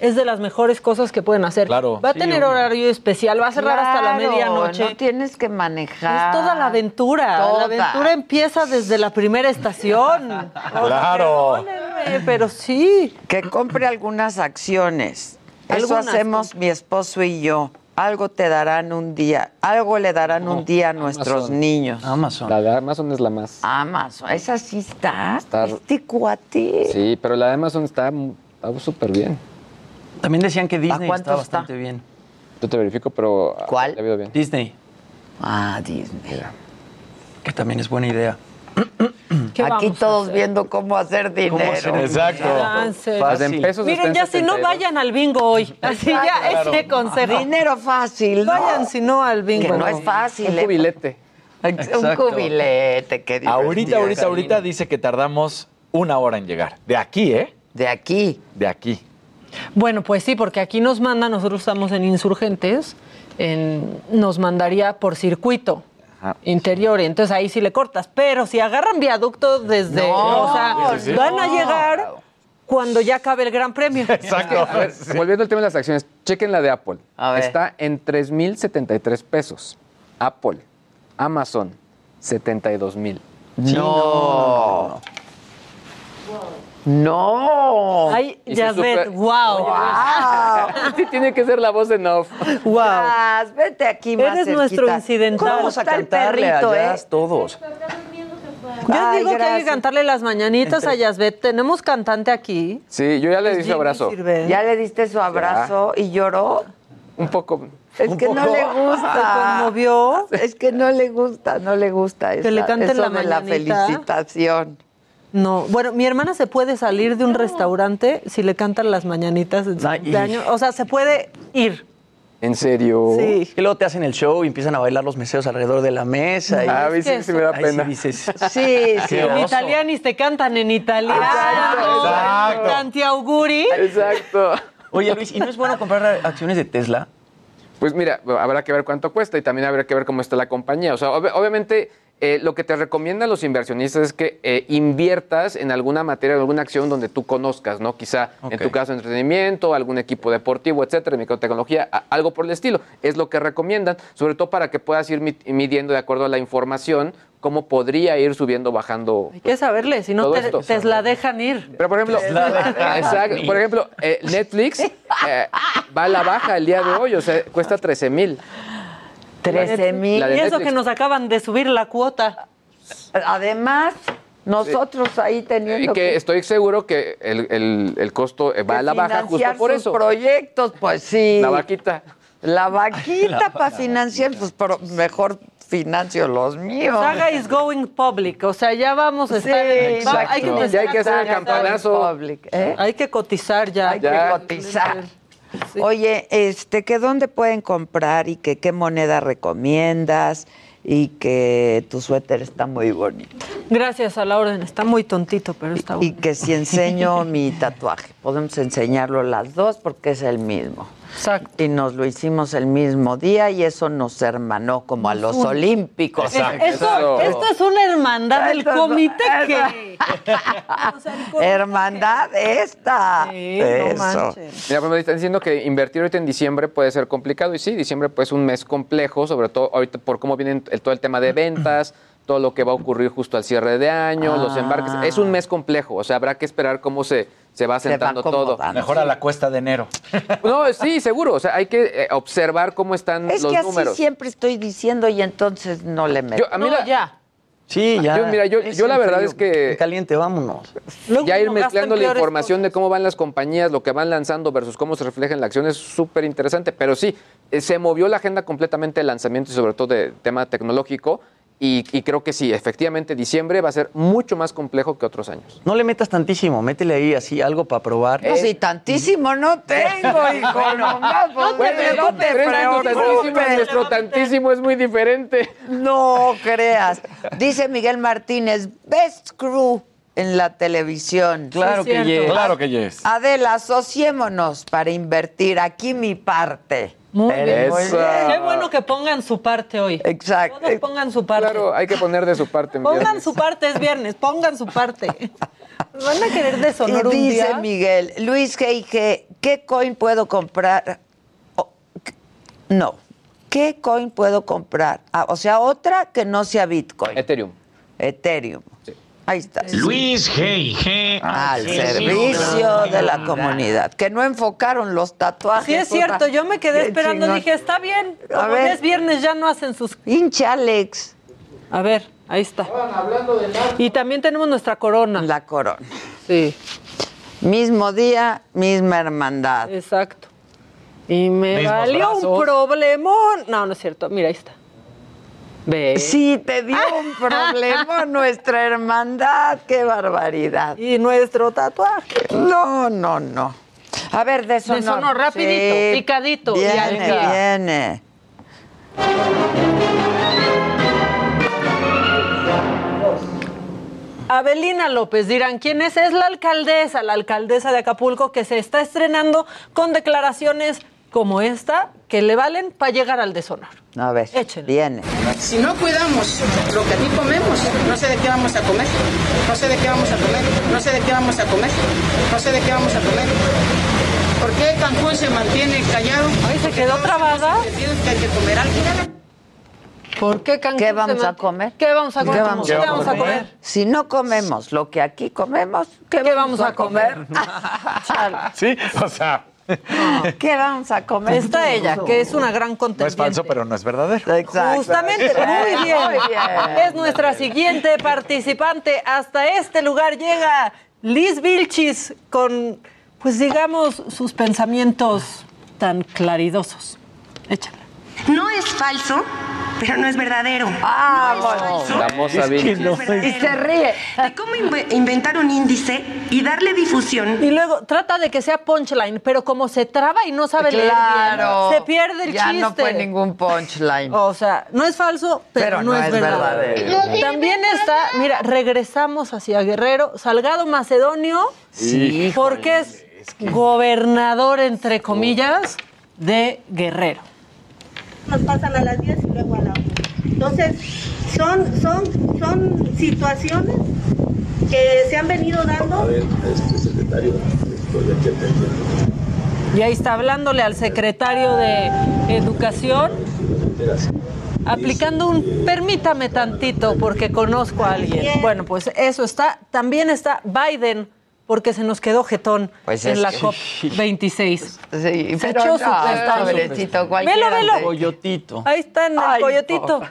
Es de las mejores cosas que pueden hacer. Claro. Va a Sí, tener obvio. horario especial, va a cerrar hasta la medianoche. No tienes que manejar. Es toda la aventura. Toda. La aventura empieza desde la primera estación. Claro. perdónenme, pero sí. Que compre algunas acciones. Eso Algunas hacemos mi esposo y yo. Algo te darán un día. Algo le darán un día a nuestros niños. Amazon. La de Amazon es la más. Amazon. Esa sí está. Está- Este cuate. Sí, pero la de Amazon está está súper bien. También decían que Disney está está? bastante bien. Yo te verifico, pero. ¿Cuál? Bien. Disney, Ah, Disney. que también es buena idea. ¿Qué Aquí vamos a todos hacer? viendo cómo hacer dinero. hacer Exacto. En pesos Miren, ya si no 72. vayan al bingo hoy. Así ya, ese consejo. Dinero fácil. ¿no? Vayan si no al bingo. Que no es fácil. Un ¿eh? cubilete. Un Exacto. cubilete. Qué Ahorita, ahorita, ahorita dice que tardamos una hora en llegar. De aquí, ¿eh? De aquí. De aquí. Bueno, pues sí, porque aquí nos manda, nosotros estamos en Insurgentes, en- nos mandaría por circuito Ajá. interior, y entonces ahí sí le cortas. Pero si agarran viaducto desde, No, o sea, sí, sí. van a no. llegar cuando ya acabe el Gran Premio. Exacto. A ver, volviendo al tema de las acciones, chequen la de Apple. A ver. Está en 3.073 pesos. Apple. Amazon, 72 mil. No. No. Ay, Y ya se ves, super- wow. Sí, tiene que ser la voz en off. Wow. Yas, vete aquí más Eres nuestro cerquita. ¿Cómo Vamos a Cantarle perrito, a eh? Jazz todos. Yo Ay, digo que hay que cantarle las mañanitas a Yasbet. Tenemos cantante aquí. Sí, yo ya le di su abrazo. ¿Ya le diste su abrazo y lloró? Un poco. Es que no le gusta. ¿Se conmovió? Es que no le gusta, no le gusta Que le esa- canten eso la de la felicitación. No, bueno, mi hermana se puede salir de un restaurante si le cantan las mañanitas en su cumpleaños. O sea, se puede ir. ¿En serio? Sí. Y luego te hacen el show y empiezan a bailar los meseros alrededor de la mesa. y- Ah, a mí sí, que sí me da Ahí pena. sí dices. Sí, sí. En italianis te cantan en italiano. Exacto. Tanti auguri. Exacto. Oye, Luis, ¿y no es bueno comprar acciones de Tesla? Pues mira, habrá que ver cuánto cuesta y también habrá que ver cómo está la compañía. O sea, ob- obviamente eh, lo que te recomiendan los inversionistas es que eh, inviertas en alguna materia, en alguna acción donde tú conozcas, ¿no? Quizá en tu caso entretenimiento, algún equipo deportivo, etcétera, microtecnología, a- algo por el estilo. Es lo que recomiendan, sobre todo para que puedas ir mi- midiendo de acuerdo a la información cómo podría ir subiendo, bajando. Hay que saberle, si no te, la dejan ir. Pero por ejemplo, exacto, por ejemplo, eh, Netflix eh, va a la baja el día de hoy, o sea, cuesta 13 mil. 13 mil. Y eso que nos acaban de subir la cuota. Además, nosotros ahí Y teniendo que estoy seguro que el, el- el costo va a la baja justo por sus eso. proyectos, pues sí. La vaquita. La vaquita para financiar, pues pero mejor financio los míos. Saga is going public, o sea, ya vamos a Sí, estar. exacto. hay, que Ya hay que hacer el Saga campanazo. Public, ¿eh? hay que cotizar ya. Hay Ya. que cotizar. Oye, este, que dónde pueden comprar y que qué moneda recomiendas y que tu suéter está muy bonito. Gracias a la orden, está muy tontito, pero está Y bueno. que si enseño mi tatuaje, podemos enseñarlo las dos porque es el mismo. Exacto. Y nos lo hicimos el mismo día y eso nos hermanó como a los olímpicos. Es- Esto, esto es una hermandad del es- comité que. Hermandad esta. Sí, Eso. Mira, pues me están diciendo que invertir ahorita en diciembre puede ser complicado. Y sí, diciembre pues es un mes complejo, sobre todo ahorita por cómo viene el- todo el tema de ventas, todo lo que va a ocurrir justo al cierre de año, los Ah. embarques. Es un mes complejo, o sea, habrá que esperar cómo se, se va Se va sentando todo. Mejor a la cuesta de enero. No, sí, seguro. O sea, hay que eh, observar cómo están Es los que así números. siempre estoy diciendo y entonces no le meto. Yo, a mí No, la- ya. Sí, ya. Yo, mira, yo- yo la verdad es que- en Caliente, vámonos. Luego ya ir mezclando la información de cómo van las compañías, lo que van lanzando versus cómo se refleja en la acción es súper interesante. Pero sí, eh, se movió la agenda completamente de lanzamiento y sobre todo de tema tecnológico. Y, y creo que sí, efectivamente, diciembre va a ser mucho más complejo que otros años. No le metas tantísimo, métele ahí así algo para probar. No, si tantísimo no tengo, hijo, Bueno, no te tantísimo, preocupes. nuestro tantísimo es muy diferente. No creas. Dice Miguel Martínez, best crew en la televisión. Claro Sí, que yes. Claro que yes. Adela, asociémonos para invertir aquí mi parte. Muy bien. muy bien. Qué bueno que pongan su parte hoy. Exacto. Todos pongan su parte. Claro, hay que poner de su parte. Pongan viernes. su parte, es viernes, pongan su parte. Van a querer Y deshonor un dice día. Miguel, Luis G.I.G., ¿qué coin puedo comprar? No. ¿Qué coin puedo comprar? Ah, o sea, otra que no sea Bitcoin. Ethereum. Ethereum. Ahí está. Luis G.I.G. Al servicio de la comunidad. Que no enfocaron los tatuajes. Sí, es cierto, yo me quedé esperando, chingón. dije, está bien. A Como ver. ya es viernes, ya no hacen sus. Hinche Alex. A ver, ahí está. Y también tenemos nuestra corona. La corona. Sí, Mismo día, misma hermandad. exacto. Y me Mismos valió un problemón. No, no es cierto. Mira, ahí está. Ve. Sí, te dio un problema nuestra hermandad. Qué barbaridad. Y nuestro tatuaje. No, no, no. A ver, deshonor. Deshonor, rapidito, picadito Viene, viene. Abelina López, dirán, ¿quién es? Es la alcaldesa, la alcaldesa de Acapulco, que se está estrenando con declaraciones como esta, que le valen para llegar al deshonor. A ver, Échenle. viene. Si no cuidamos lo que aquí comemos, no sé de qué vamos a comer, no sé de qué vamos a comer, no sé de qué vamos a comer, no sé de qué vamos a comer. ¿Por qué Cancún se mantiene callado? Ahí se quedó trabada. Que hay que comer algo. ¿Por qué Cancún ¿Qué se vamos a mantiene? comer? ¿Qué vamos a comer? ¿Qué vamos, ¿Qué vamos a comer? Si no comemos lo que aquí comemos, ¿qué, vamos a comer? Sí, o sea, ¿Qué vamos a comer? Está ella, que es una gran no es contendiente. falso, pero no es verdadero. Exacto. Justamente, muy bien. Muy bien. Es nuestra siguiente participante. Hasta este lugar llega Liz Vilchis con, pues digamos, sus pensamientos tan claridosos. Échale. No es falso, pero no es verdadero. Ah, no es moza pero Vilchis. no. Y se ríe. De cómo inve- inventar un índice y darle difusión. Y luego trata de que sea punchline, pero como se traba y no sabe Claro. leer bien, se pierde el ya chiste. no fue ningún punchline. O sea, no es falso, pero, Pero no, no es, es verdadero. verdadero. También está, mira, regresamos hacia Guerrero, Salgado Macedonio, Sí, porque es gobernador, entre comillas, de Guerrero. Nos pasan a las 10 y luego a la 1. Entonces, son, son, son situaciones que se han venido dando. Y ahí está hablándole al secretario de Educación, aplicando un permítame tantito porque conozco a alguien. Bueno, pues eso está. También está Biden, porque se nos quedó jetón Pues en la que- COP26. Sí, Se pero echó no, su cualquiera Velo, velo. Coyotito. Ahí está en el Ay, coyotito.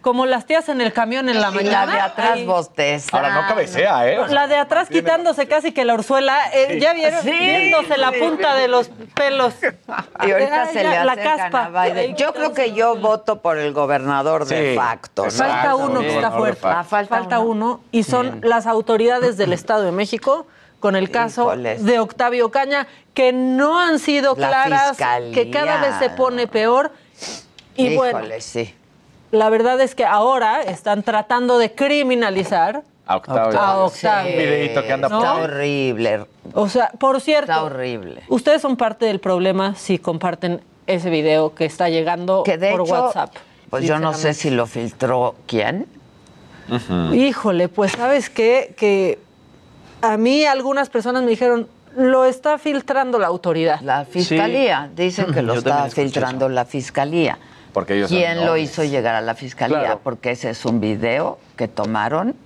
Como las tías en el camión en la Y mañana. la de atrás ahí. bosteza. Ahora no cabecea, ¿eh? O sea, La de atrás quitándose casi que la orzuela, eh, ya vieron, Sí, viéndose la sí. punta de los pelos. Y ahorita Ay, se ya, le la caspa. a Biden. Yo creo que yo voto por el gobernador de Sí, facto. ¿no? Falta uno que está fuerte. Ah, falta falta uno. Y son las autoridades del Estado de México con el caso Híjoles. de Octavio Caña, que no han sido La claras, fiscalía. que cada vez se pone peor. Y bueno, sí. la verdad es que ahora están tratando de criminalizar A Octavio. a Octavio. Un videíto que anda ¿No? Está horrible. O sea, por cierto, Está horrible. ustedes son parte del problema si comparten ese video que está llegando Que de por hecho, WhatsApp. pues yo no sé si lo filtró quién. Híjole, pues sabes qué? que a mí algunas personas me dijeron, lo está filtrando la autoridad. La fiscalía. Dicen que lo Yo está filtrando la fiscalía. Porque ellos ¿Quién lo hizo llegar a la fiscalía? Claro. Porque ese es un video que tomaron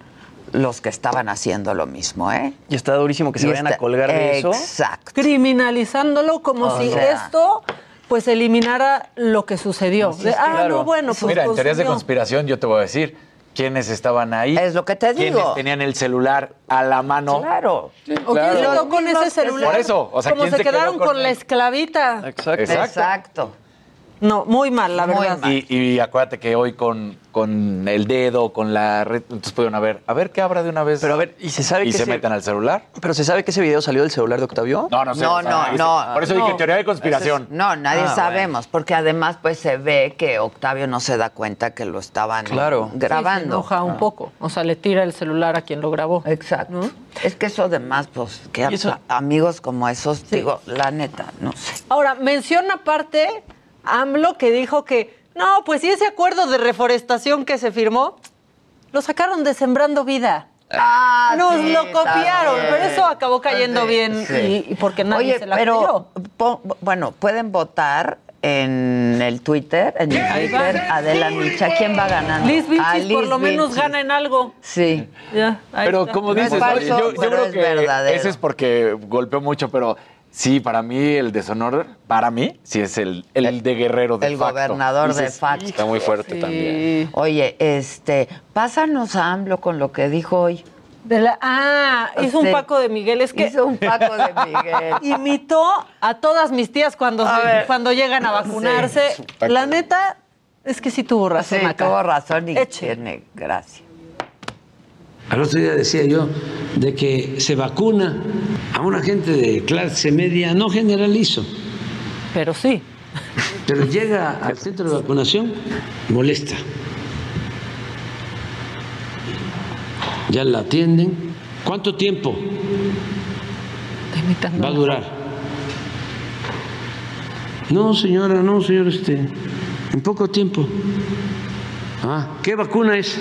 los que estaban haciendo lo mismo, ¿eh? Y está durísimo que se Y vayan a colgar de eso. Exacto. Criminalizándolo como O si sea. esto pues eliminara lo que sucedió. De, ah, claro. no, bueno, pues Mira, en teorías de consumió". conspiración yo te voy a decir quiénes estaban ahí. Es lo que te Quiénes digo. tenían el celular a la mano. Claro. ¿O quién se quedó con ese celular? Por eso, o sea, como ¿quién se, se quedó quedaron con con, la esclavita. Exacto. Exacto. Exacto. No, muy mal, la Muy verdad. mal. Y, y acuérdate que hoy con, con el dedo, con la red, entonces pudieron haber, a ver qué habrá de una vez. Pero a ver, ¿y se sabe y que se ese- metan al celular. Pero se sabe que ese video salió del celular de Octavio. No, no sé. No, no, no. Por eso No. dije teoría de conspiración. No, nadie Ah, sabemos, porque además pues se ve que Octavio no se da cuenta que lo estaban Claro. Sí, se grabando. enoja un poco. O sea, le tira el celular a quien lo grabó. Exacto. ¿No? Es que eso además, pues, que a- amigos como esos, digo, la neta, no sé. Ahora, menciona aparte AMLO que dijo que, no, pues si ese acuerdo de reforestación que se firmó, lo sacaron de Sembrando Vida. Ah, Nos sí, lo copiaron, también. pero eso acabó cayendo Sí, bien sí. y, y porque nadie Oye, se la pero, po- bueno, pueden votar en el Twitter, en el. Twitter, Adela Micha, ¿quién va ganando? Liz Ah, Vilchis por lo menos gana en algo. Sí. Ya, Pero está. como No es dices, falso, yo, yo pero creo es que verdadero. ese es porque golpeó mucho, pero sí, para mí el deshonor, para mí, sí es el, el, de guerrero de el facto. gobernador de facto. Está muy fuerte Sí. también. Oye, este, pásanos a AMLO con lo que dijo hoy. De la- ah, hizo Sí. un Paco de Miguel. Es que Hizo un Paco de Miguel. imitó a todas mis tías cuando, se- ver. cuando llegan a vacunarse. Sí. La neta es que sí tuvo razón Sí, acá. tuvo razón y Eche. tiene gracia. Al otro día decía yo de que se vacuna a una gente de clase media, no generalizo, Pero sí. pero llega al centro de vacunación molesta. Ya la atienden. ¿Cuánto tiempo va a durar? No, señora, no, señor, este, en poco tiempo. Ah, ¿qué vacuna es?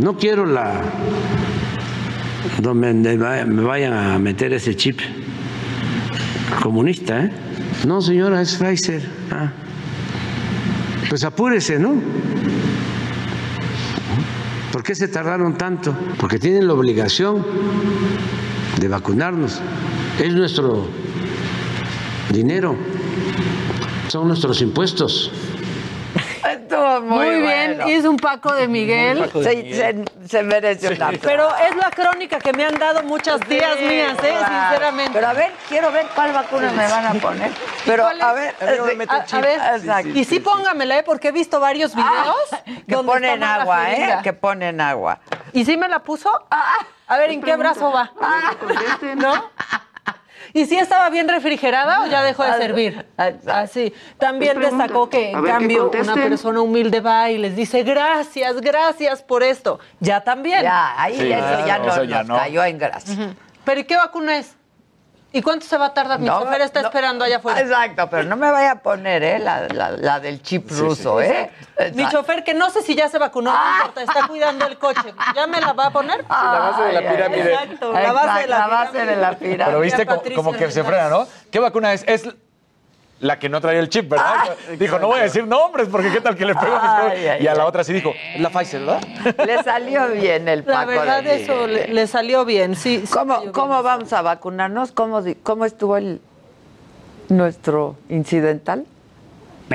No quiero la donde me vayan a meter ese chip comunista, ¿eh? No, señora, es Pfizer. Ah. Pues apúrese, ¿no? ¿Por qué se tardaron tanto? Porque tienen la obligación de vacunarnos. Es nuestro dinero, son nuestros impuestos. Muy, Muy, bien, bueno. hizo un Paco de Miguel. Se, se- se merece un aplauso. Pero es la crónica que me han dado muchas tías Sí, mías, ¿eh? Sinceramente. Pero a ver, quiero ver cuál vacuna me van a poner. Pero ¿Cuál es? a ver, A ver, sí, a- a ver. Exacto. Y sí póngamela, ¿eh? Porque he visto varios videos que donde ponen agua, ¿eh? Que ponen agua. ¿Y sí me la puso? A ver, ¿en qué brazo va? ¿No? ¿Y si estaba bien refrigerada o ya dejó de servir? Así. También ¿Qué pregunta? destacó que, en cambio, una persona humilde va y les dice gracias, gracias por esto. Ya también. Ya, ahí Sí, eso ya no eso ya nos no. cayó en gracia. ¿Pero y qué vacuna es? ¿Y cuánto se va a tardar? Mi No, chofer está no. esperando allá afuera. Exacto, pero no me vaya a poner, ¿eh? La, la- la del chip ruso, ¿eh? Mi chofer, que no sé si ya se vacunó, no importa, está cuidando el coche. ¿Ya me la va a poner? la base de la pirámide. Exacto, la base de la, la base de la pirámide. Pero viste como, como que se frena, ¿no? ¿Qué vacuna es? Es la que no traía el chip, ¿verdad? Ah, dijo, no voy a decir nombres porque qué tal que le pego a mis Ay, cosas? ay, Y a la ay. otra sí dijo, la Pfizer, ¿verdad? Le salió bien el La Paco verdad, de eso le, le salió bien, sí. ¿Cómo, cómo bien. vamos a vacunarnos? ¿Cómo, di- cómo estuvo el nuestro incidental?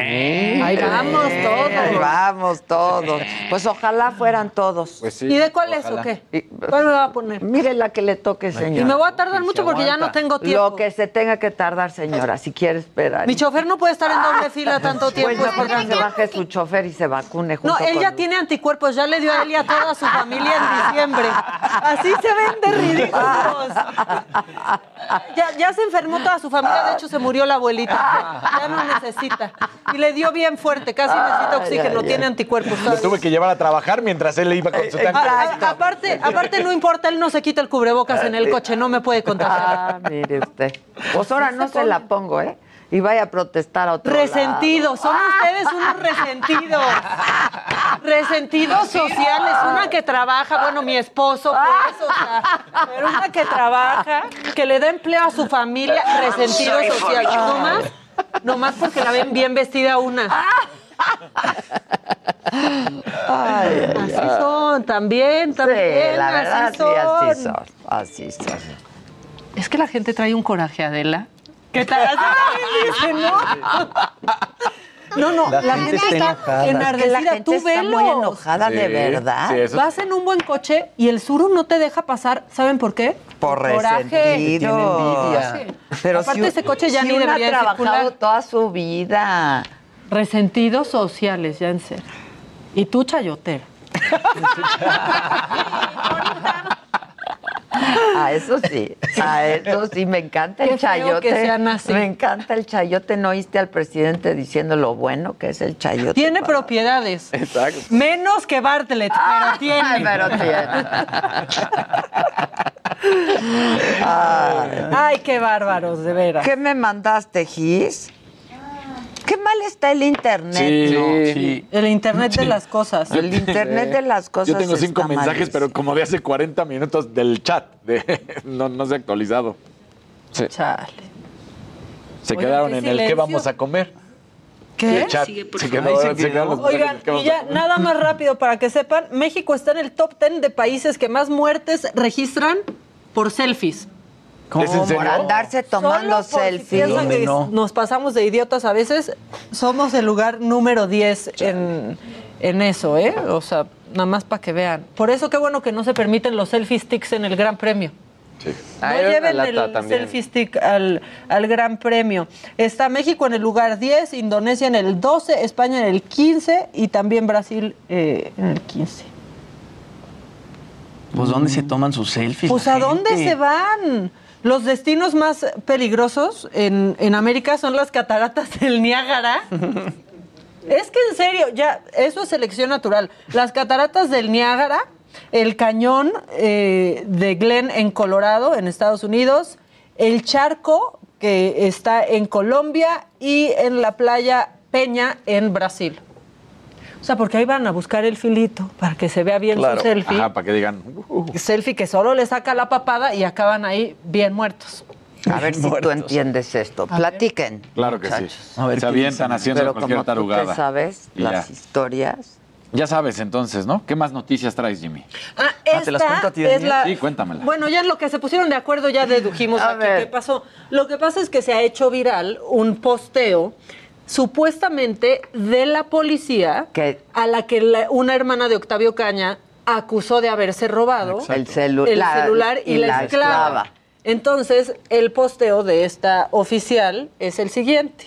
Ahí vamos todos. Ahí vamos todos. Pues ojalá fueran todos. Pues sí. ¿Y de cuál es o qué? ¿Cuál me va a poner? Mire la que le toque, señora. Y me voy a tardar mucho porque ya no tengo tiempo. Lo que se tenga que tardar, señora, si quiere esperar. Mi chofer no puede estar en doble fila tanto tiempo. Pues mejor que se baje su chofer y se vacune junto No, él con ya tiene anticuerpos, ya le dio a él y a toda su familia en diciembre. Así se ven de ridículos. Ya, ya se enfermó toda su familia, de hecho se murió la abuelita. Ya no necesita. Y le dio bien fuerte, casi necesita oxígeno, tiene anticuerpos. Lo tuve que llevar a trabajar mientras él le iba con su tanque. Aparte, aparte no importa, él no se quita el cubrebocas en el coche, no me puede contagiar. Ah, mire usted. Pues ahora no se la pongo, ¿eh? Y vaya a protestar a otro Resentidos, son lado. ustedes unos resentidos. Resentidos sociales, una que trabaja, bueno, mi esposo, pues, o sea, pero una que trabaja, que le da empleo a su familia, resentido social. No más, no más porque la ven bien vestida una. Ay, Así ay. son, también, Sí, también, la verdad, así sí, son. así son. Así son. Es que la gente trae un coraje, Adela. ¿Qué tal? Así ¿no? No, no, La la, gente gente, está enojada. enardecida. La gente Tú está velos. muy enojada, de Sí, verdad. sí, eso- Vas en un buen coche y el suru no te deja pasar. ¿Saben por qué? Por coraje. envidia. Pero Aparte, si, ese coche ya si ni debería ha trabajado circular. toda su vida. Resentidos sociales, ya en serio. Y tú, chayotero. A eso sí, a eso sí, me encanta el Qué chayote. que sean así. Me encanta el chayote. ¿No oíste al presidente diciendo lo bueno que es el chayote? Tiene para- propiedades. Exacto. Menos que Bartlett, pero tiene. Ay, pero tiene. Ay. Ay, qué bárbaros, de veras. ¿Qué me mandaste, Gis? Qué mal está el internet, Sí, ¿no? sí. El internet de las cosas. El internet de las cosas. Yo tengo cinco está mensajes, malísimo. pero como de hace 40 minutos del chat. de- no, no se ha actualizado. Chale. Se Oye, quedaron en el qué vamos a comer. ¿Qué? El chat. Sigue, por se favor. quedó- Ahí se se quedaron quedó. los Oigan, mensajes, ¿qué y ya nada más rápido para que sepan, México está en el top 10 de países que más muertes registran por selfies. ¿Es en serio? Por andarse tomando si selfies. no? nos pasamos de idiotas a veces, somos el lugar número 10 en, en eso, ¿eh? O sea, nada más para que vean. Por eso qué bueno que no se permiten los selfie sticks en el Gran Premio. No lleven el también. selfie stick al, al Gran Premio. Está México en el lugar 10, Indonesia en el 12, España en el 15 y también Brasil eh, en el 15. Pues ¿dónde se toman sus selfies? Pues ¿a dónde se van? Los destinos más peligrosos en, en América son las cataratas del Niágara. es que en serio, ya, eso es selección natural. Las cataratas del Niágara, el cañón eh, de Glen en Colorado, en Estados Unidos, el charco que está en Colombia y en la playa Peña en Brasil. O sea, porque ahí van a buscar el filito para que se vea bien Claro. su selfie Ajá, para que digan. uh, selfie que solo le saca la papada y acaban ahí bien muertos. A ver si tú entiendes esto. Platiquen. Claro que muchachos. sí. Se avientan haciendo Pero cualquier como tú tarugada. te sabes Y las ya. historias. Ya sabes entonces, ¿no? ¿Qué más noticias traes, Jimmy? Ah, ¿te las esta cuento a ti, es la- Sí, cuéntamela. Bueno, ya en lo que se pusieron de acuerdo ya dedujimos aquí qué pasó. Lo que pasa es que se ha hecho viral un posteo supuestamente de la policía a la que la- una hermana de Octavio Caña acusó de haberse robado Exacto. El celu- el la- celular y, y la, la esclava. esclava. Entonces, el posteo de esta oficial es el siguiente.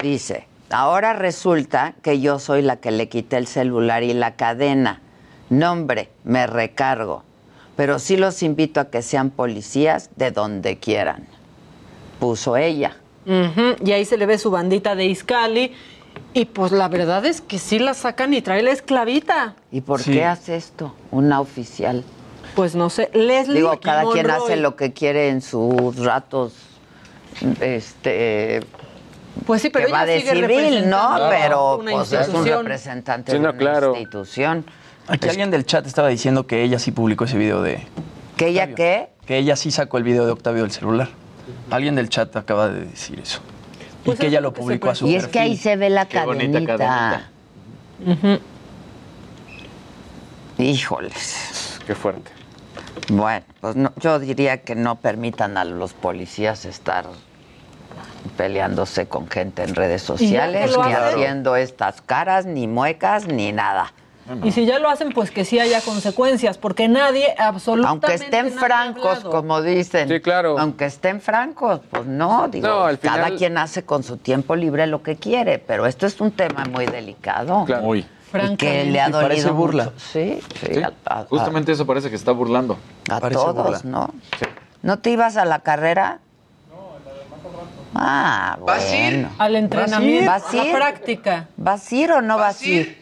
Dice, ahora resulta que yo soy la que le quité el celular y la cadena. Nombre, me recargo. Pero sí los invito a que sean policías de donde quieran. Puso ella. Y ahí se le ve su bandita de Iscali. Y pues la verdad es que sí la sacan y trae la esclavita. ¿Y por Sí. qué hace esto una oficial? Pues no sé, Leslie Digo, cada quien hace lo que quiere en sus ratos, este... Pues sí, pero que va ella de sigue civil, ¿no? Pero una pues, es un representante Sí, de una claro. institución. Aquí alguien del chat estaba diciendo que ella sí publicó ese video de. ¿Que ella Octavio. qué? Que ella sí sacó el video de Octavio del celular. Alguien del chat acaba de decir eso. Pues y que ella lo publicó a su Y es que ahí se ve la Qué cadenita. Híjoles. Qué fuerte. Bueno, pues no, yo diría que no permitan a los policías estar peleándose con gente en redes sociales, ni haciendo estas caras, ni muecas, ni nada. Y si ya lo hacen, pues que sí haya consecuencias, porque nadie, absolutamente Aunque estén francos, como dicen. Sí, claro. Aunque estén francos, pues no, digo, No, al cada final- quien hace con su tiempo libre lo que quiere, pero esto es un tema muy delicado. Muy. Y que le ha Y dolido parece burla. mucho. Sí, sí, Sí, a, a- Justamente eso parece que está burlando. a todos, ¿no? ¿No te ibas a la carrera? Ah, ¿Vas a ir? bueno. Al entrenamiento, ¿Vas a a la práctica. ¿Vas a ir o no vas a ir?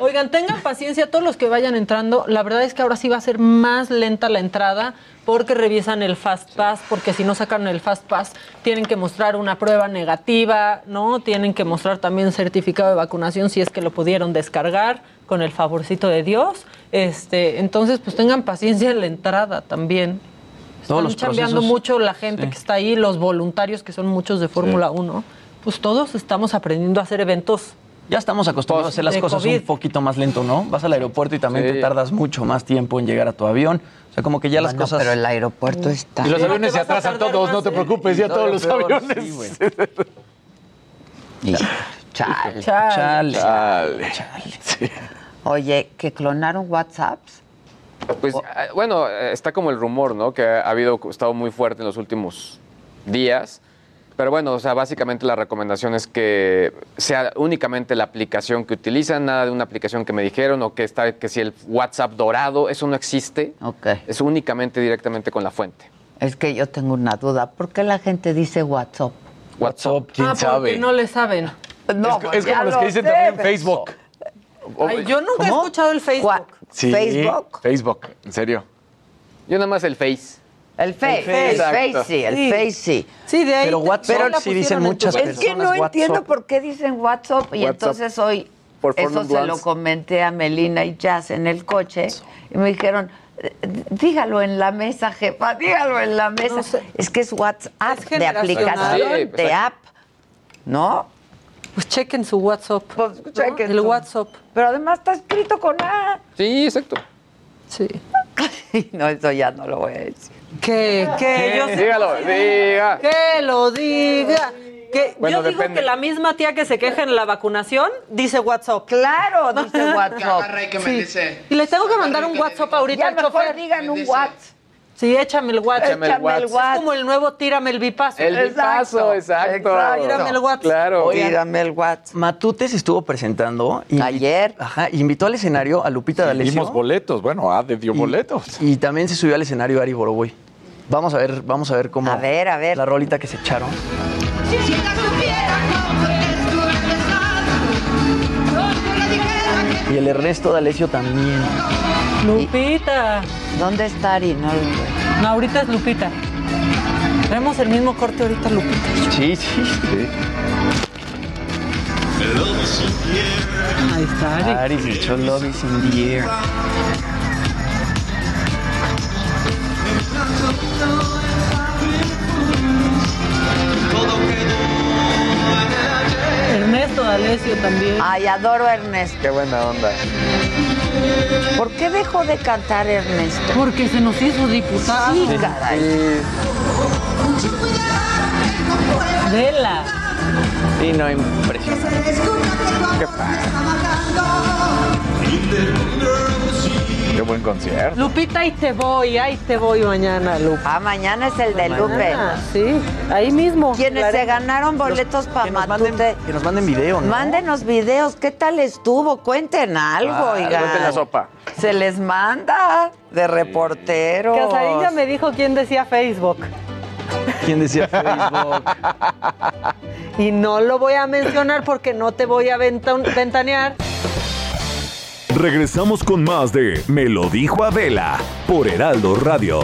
Oigan, tengan paciencia todos los que vayan entrando. La verdad es que ahora sí va a ser más lenta la entrada porque revisan el Fast Pass, porque si no sacan el Fast Pass tienen que mostrar una prueba negativa, ¿no? Tienen que mostrar también certificado de vacunación si es que lo pudieron descargar con el favorcito de Dios. Este, entonces, pues tengan paciencia en la entrada también. Están los chambeando procesos. mucho la gente Sí. que está ahí, los voluntarios que son muchos de Fórmula 1. Pues todos estamos aprendiendo a hacer eventos Ya estamos acostumbrados a hacer las cosas COVID. un poquito más lento, ¿no? Vas al aeropuerto y también Sí. te tardas mucho más tiempo en llegar a tu avión. O sea, como que ya las Bueno, cosas. pero el aeropuerto está... Y los aviones se atrasan todos, más, no te ¿eh? preocupes, ya todos lo los peor, aviones. sí, güey. Y- chale. Chale. Chale. Oye, que clonaron WhatsApps. Pues ah, bueno, eh, está como el rumor, ¿no? Que ha habido, ha estado muy fuerte en los últimos días. Pero bueno, o sea, básicamente la recomendación es que sea únicamente la aplicación que utilizan, nada de una aplicación que me dijeron o que está, que si el WhatsApp dorado, eso no existe. Ok. Es únicamente directamente con la fuente. Es que yo tengo una duda. ¿Por qué la gente dice WhatsApp? WhatsApp, ¿quién ah, porque sabe? no le saben. No, es, es como los lo que dicen sé, también Facebook. Ay, yo nunca he escuchado el Facebook. Sí, Facebook. Facebook, en serio. Yo nada más el Face. El Face, Face, el Face exacto. sí, el Sí. Face sí. Sí, de ahí. Pero WhatsApp sí dicen muchas tu- Es personas. que no entiendo por qué dicen WhatsApp y WhatsApp. entonces hoy Por eso se lo comenté a Melina y Jazz en el coche y me dijeron, "Eh, dígalo en la mesa, jefa, dígalo en la mesa. No sé. Es que es WhatsApp Es de aplicación, Sí, de app, ¿no? Pues chequen su WhatsApp. Pues ¿no? chequen El su- WhatsApp. Pero además está escrito con A. Sí, exacto. Sí. No, eso ya no lo voy a decir. Que, que yo Dígalo, diga. Que lo diga. Que Bueno, yo digo depende. que la misma tía que se queja en la vacunación dice WhatsApp. Claro, dice WhatsApp. Sí. Y les tengo que mandar un WhatsApp ahorita Ya al mejor chofer. digan un WhatsApp. Sí, échame el WhatsApp. Échame el Échame el WhatsApp. WhatsApp. Es como el nuevo tírame el bipaso. El bipaso, exacto. exacto. Tírame el WhatsApp. Claro. Tírame el WhatsApp. Matute se estuvo presentando. y- Ayer. Ajá, invitó al escenario a Lupita D'Alessio. Dimos boletos, bueno, Ade dio y- boletos. Y también se subió al escenario Ari Boroboy. Vamos a ver, vamos a ver cómo. A ver, a ver. La rolita que se echaron. Y el Ernesto D'Alessio también. Lupita. ¿Dónde está Ari? No, ahorita es Lupita. Tenemos el mismo corte ahorita, Lupita. Sí, sí, sí. Ahí está Ari. Ari se echó Love is in the air. Ernesto D'Alessio también. Ay, adoro a Ernesto. Qué buena onda. ¿Por qué dejó de cantar Ernesto? Porque se nos hizo diputado. Sí, caray. Vela. Sí, no, impresionante. Qué padre. Qué buen concierto. Lupita, ahí te voy, ahí te voy mañana, Lupe. Ah, mañana es el de Lupe. Sí, ahí mismo. Quienes se ganaron boletos para Matute. que nos manden video, ¿no? Mándenos videos, ¿qué tal estuvo? Cuenten algo, Ah, oigan. la sopa. Se les manda de reporteros. Casarín ya me dijo quién decía Facebook. ¿Quién decía Facebook? Y no lo voy a mencionar porque no te voy a venta- ventanear. Regresamos con más de Me lo dijo Adela por Heraldo Radio.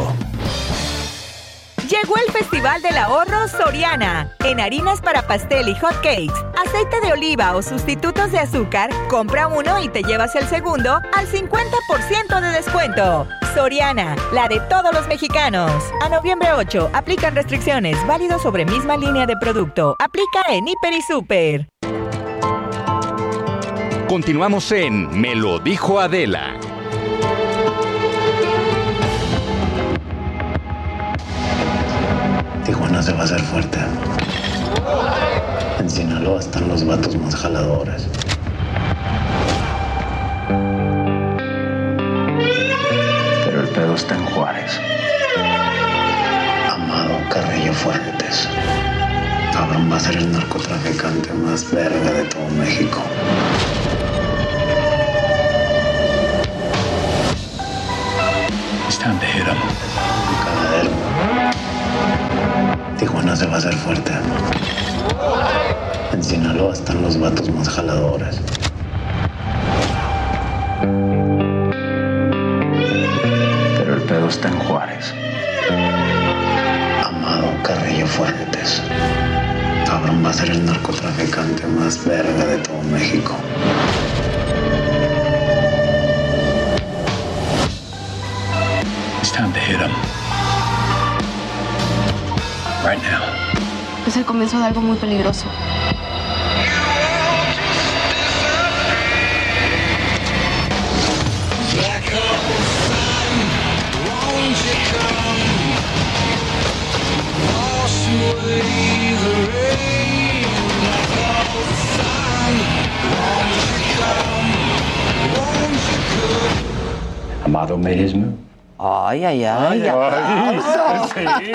Llegó el Festival del Ahorro Soriana. En harinas para pastel y hot cakes, aceite de oliva o sustitutos de azúcar, compra uno y te llevas el segundo al 50% de descuento. Soriana, la de todos los mexicanos. A noviembre 8, aplican restricciones, válido sobre misma línea de producto. Aplica en Hiper y Super. Continuamos en Me lo dijo Adela. Tijuana se va a hacer fuerte. En Sinaloa están los vatos más jaladores. Pero el pedo está en Juárez. Amado Carrillo Fuentes. Cabrón va a ser el narcotraficante más verga de todo México. Time to hit. Cagadero. Tijuana se va a hacer fuerte. En Sinaloa están los vatos más jaladores. Pero el pedo está en Juárez. Amado Carrillo Fuentes. Cabrón va a ser el narcotraficante más verga de todo México. Time to hit 'em. Right now. Es el comienzo de algo muy peligroso. Amado made his move. Ay, ay, ay. Ay, ay,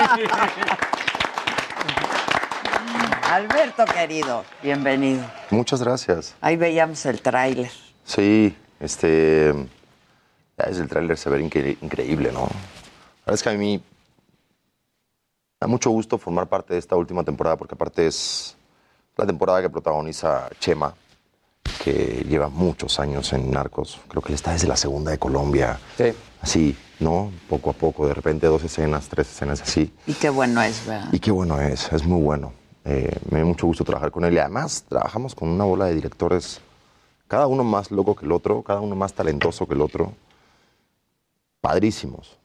Alberto, querido, bienvenido. Muchas gracias. Ahí veíamos el tráiler. Sí, este. ya Desde el tráiler se ve incre- increíble, ¿no? La verdad es que a mí me da mucho gusto formar parte de esta última temporada, porque aparte es la temporada que protagoniza Chema, que lleva muchos años en Narcos. Creo que él está desde la segunda de Colombia. Sí. Así, ¿no? Poco a poco, de repente dos escenas, tres escenas así. Y qué bueno es, ¿verdad? Y qué bueno es, es muy bueno. Eh, me da mucho gusto trabajar con él. Y además trabajamos con una bola de directores, cada uno más loco que el otro, cada uno más talentoso que el otro. Padrísimos.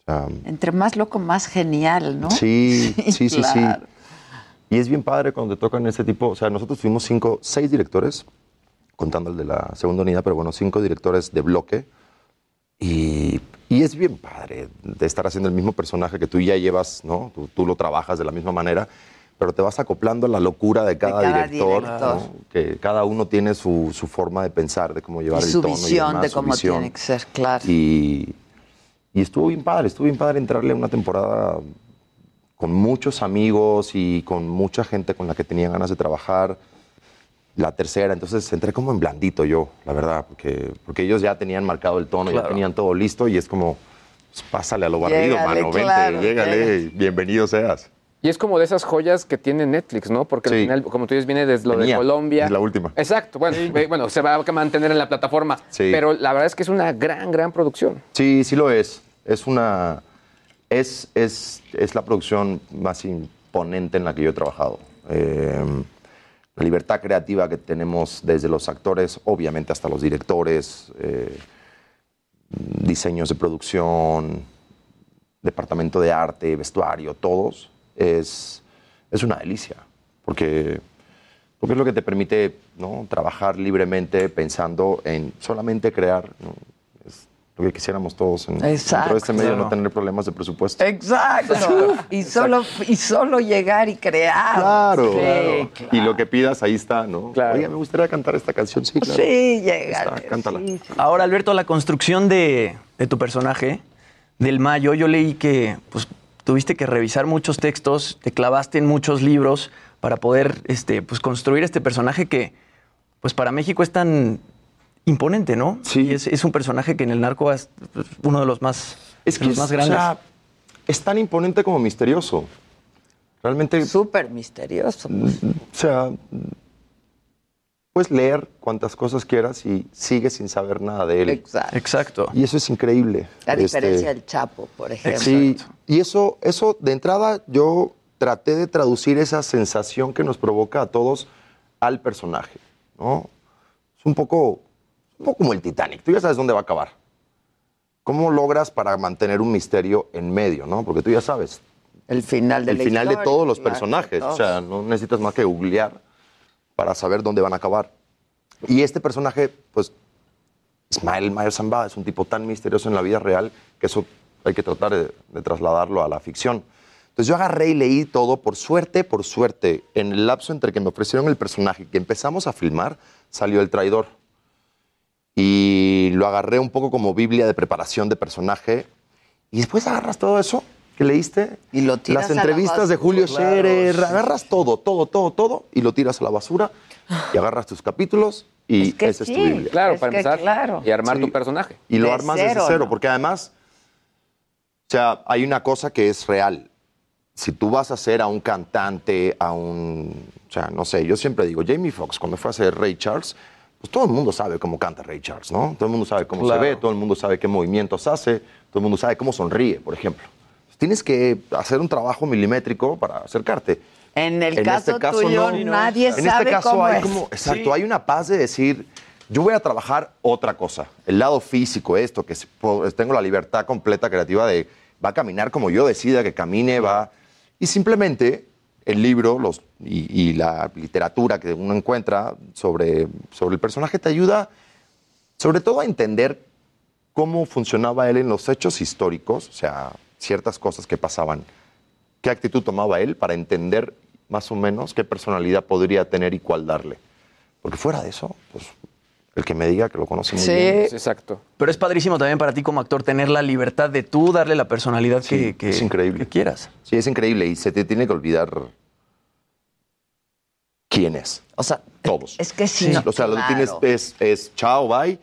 O sea, Entre más loco, más genial, ¿no? Sí, sí, sí, sí. claro. Y es bien padre cuando te tocan este tipo. O sea, nosotros tuvimos cinco, seis directores, contando el de la segunda unidad, pero bueno, cinco directores de bloque. Y, y es bien padre de estar haciendo el mismo personaje que tú ya llevas, ¿no? Tú, tú lo trabajas de la misma manera, pero te vas acoplando a la locura de cada, cada director, director. ¿no? que cada uno tiene su, su forma de pensar, de cómo llevar Y el su tono y visión demás, de su cómo visión. tiene que ser, claro. Y, y estuvo bien padre, estuvo bien padre entrarle a una temporada con muchos amigos y con mucha gente con la que tenía ganas de trabajar. La tercera, entonces entré como en blandito yo, la verdad, porque, porque ellos ya tenían marcado el tono, ya tenían todo listo y es como, pues, pásale a lo barrido, mano, vente, llégale, bienvenido seas. Y es como de esas joyas que tiene Netflix, ¿no? Porque al final, como tú dices, viene desde lo de Colombia. es la última. Exacto. Bueno, eh, bueno, se va a mantener en la plataforma. Sí. Pero la verdad es que es una gran, gran producción. Sí, sí lo es. Es una. Es, es, es la producción más imponente en la que yo he trabajado. Eh, la libertad creativa que tenemos desde los actores, obviamente hasta los directores, eh, diseños de producción, departamento de arte, vestuario, todos, es, es una delicia. Porque porque es lo que te permite ¿no? trabajar libremente pensando en solamente crear. Lo que quisiéramos todos en, Exacto. dentro de este medio, no Claro. tener problemas de presupuesto. Exacto. y, solo, y solo llegar y crear. Claro, Sí, claro. Y lo que pidas, ahí está, ¿no? Oiga, me gustaría cantar esta canción, sí, claro. Sí, llega. Cántala. Ahora, Alberto, la construcción de, de tu personaje, del Mayo, yo leí que pues, tuviste que revisar muchos textos, te clavaste en muchos libros para poder este, pues, construir este personaje que pues, para México es tan imponente, ¿no? Sí. es, es un personaje que en el narco es pues, uno de los más, Es de que los es, más o grandes. sea, es tan imponente como misterioso. Realmente. Súper misterioso. O sea, puedes leer cuantas cosas quieras y sigues sin saber nada de él. Exacto. Exacto. Y eso es increíble. La Este, diferencia del Chapo, por ejemplo. Sí, y eso, eso de entrada yo traté de traducir esa sensación que nos provoca a todos al personaje, ¿no? Es un poco, un poco como el Titanic, tú ya sabes dónde va a acabar. ¿Cómo logras para mantener un misterio en medio, no? Porque tú ya sabes. El final de El la final de todos los claro, personajes, todos. o sea, no necesitas más que googlear para saber dónde van a acabar. Y este personaje, pues, Ismael Mayer Zambada es un tipo tan misterioso en la vida real que eso hay que tratar de, de trasladarlo a la ficción. Entonces yo agarré y leí todo, por suerte, por suerte, en el lapso entre que me ofrecieron el personaje y que empezamos a filmar, salió El Traidor. Y lo agarré un poco como Biblia de preparación de personaje. Y después agarras todo eso que leíste, y lo tiras las a la entrevistas de. Julio Claro, Scherer, sí. agarras todo, todo, todo, todo y lo tiras a la basura y agarras tus capítulos y que esa es tu Biblia. Claro, Es para que empezar. claro. Y armar Sí. tu personaje. Y lo De armas cero, desde cero, ¿no? porque además, o sea, hay una cosa que es real. Si tú vas a hacer a un cantante, a un, o sea, no sé, yo siempre digo, Jamie Foxx, cuando fue a hacer Ray Charles, pues todo el mundo sabe cómo canta Ray Charles, ¿no? Todo el mundo sabe cómo Claro. se ve, todo el mundo sabe qué movimientos hace, todo el mundo sabe cómo sonríe, por ejemplo. Tienes que hacer un trabajo milimétrico para acercarte. En el En caso, este caso, tuyo, no. nadie En sabe este caso cómo hay es. como, exacto, hay una paz de decir, yo voy a trabajar otra cosa, el lado físico, esto, que tengo la libertad completa creativa de, va a caminar como yo decida que camine, va, y simplemente el libro los, y, y la literatura que uno encuentra sobre, sobre el personaje te ayuda sobre todo a entender cómo funcionaba él en los hechos históricos, o sea, ciertas cosas que pasaban, qué actitud tomaba él para entender más o menos qué personalidad podría tener y cuál darle. Porque fuera de eso, pues el que me diga que lo conoce muy bien. Exacto. Pero es padrísimo también para ti como actor tener la libertad de tú darle la personalidad Sí, que, que- es increíble. que quieras. Sí, es increíble y se te tiene que olvidar quién es. O sea, todos. es que no- o sea, lo que tienes claro. es, es chao, bye,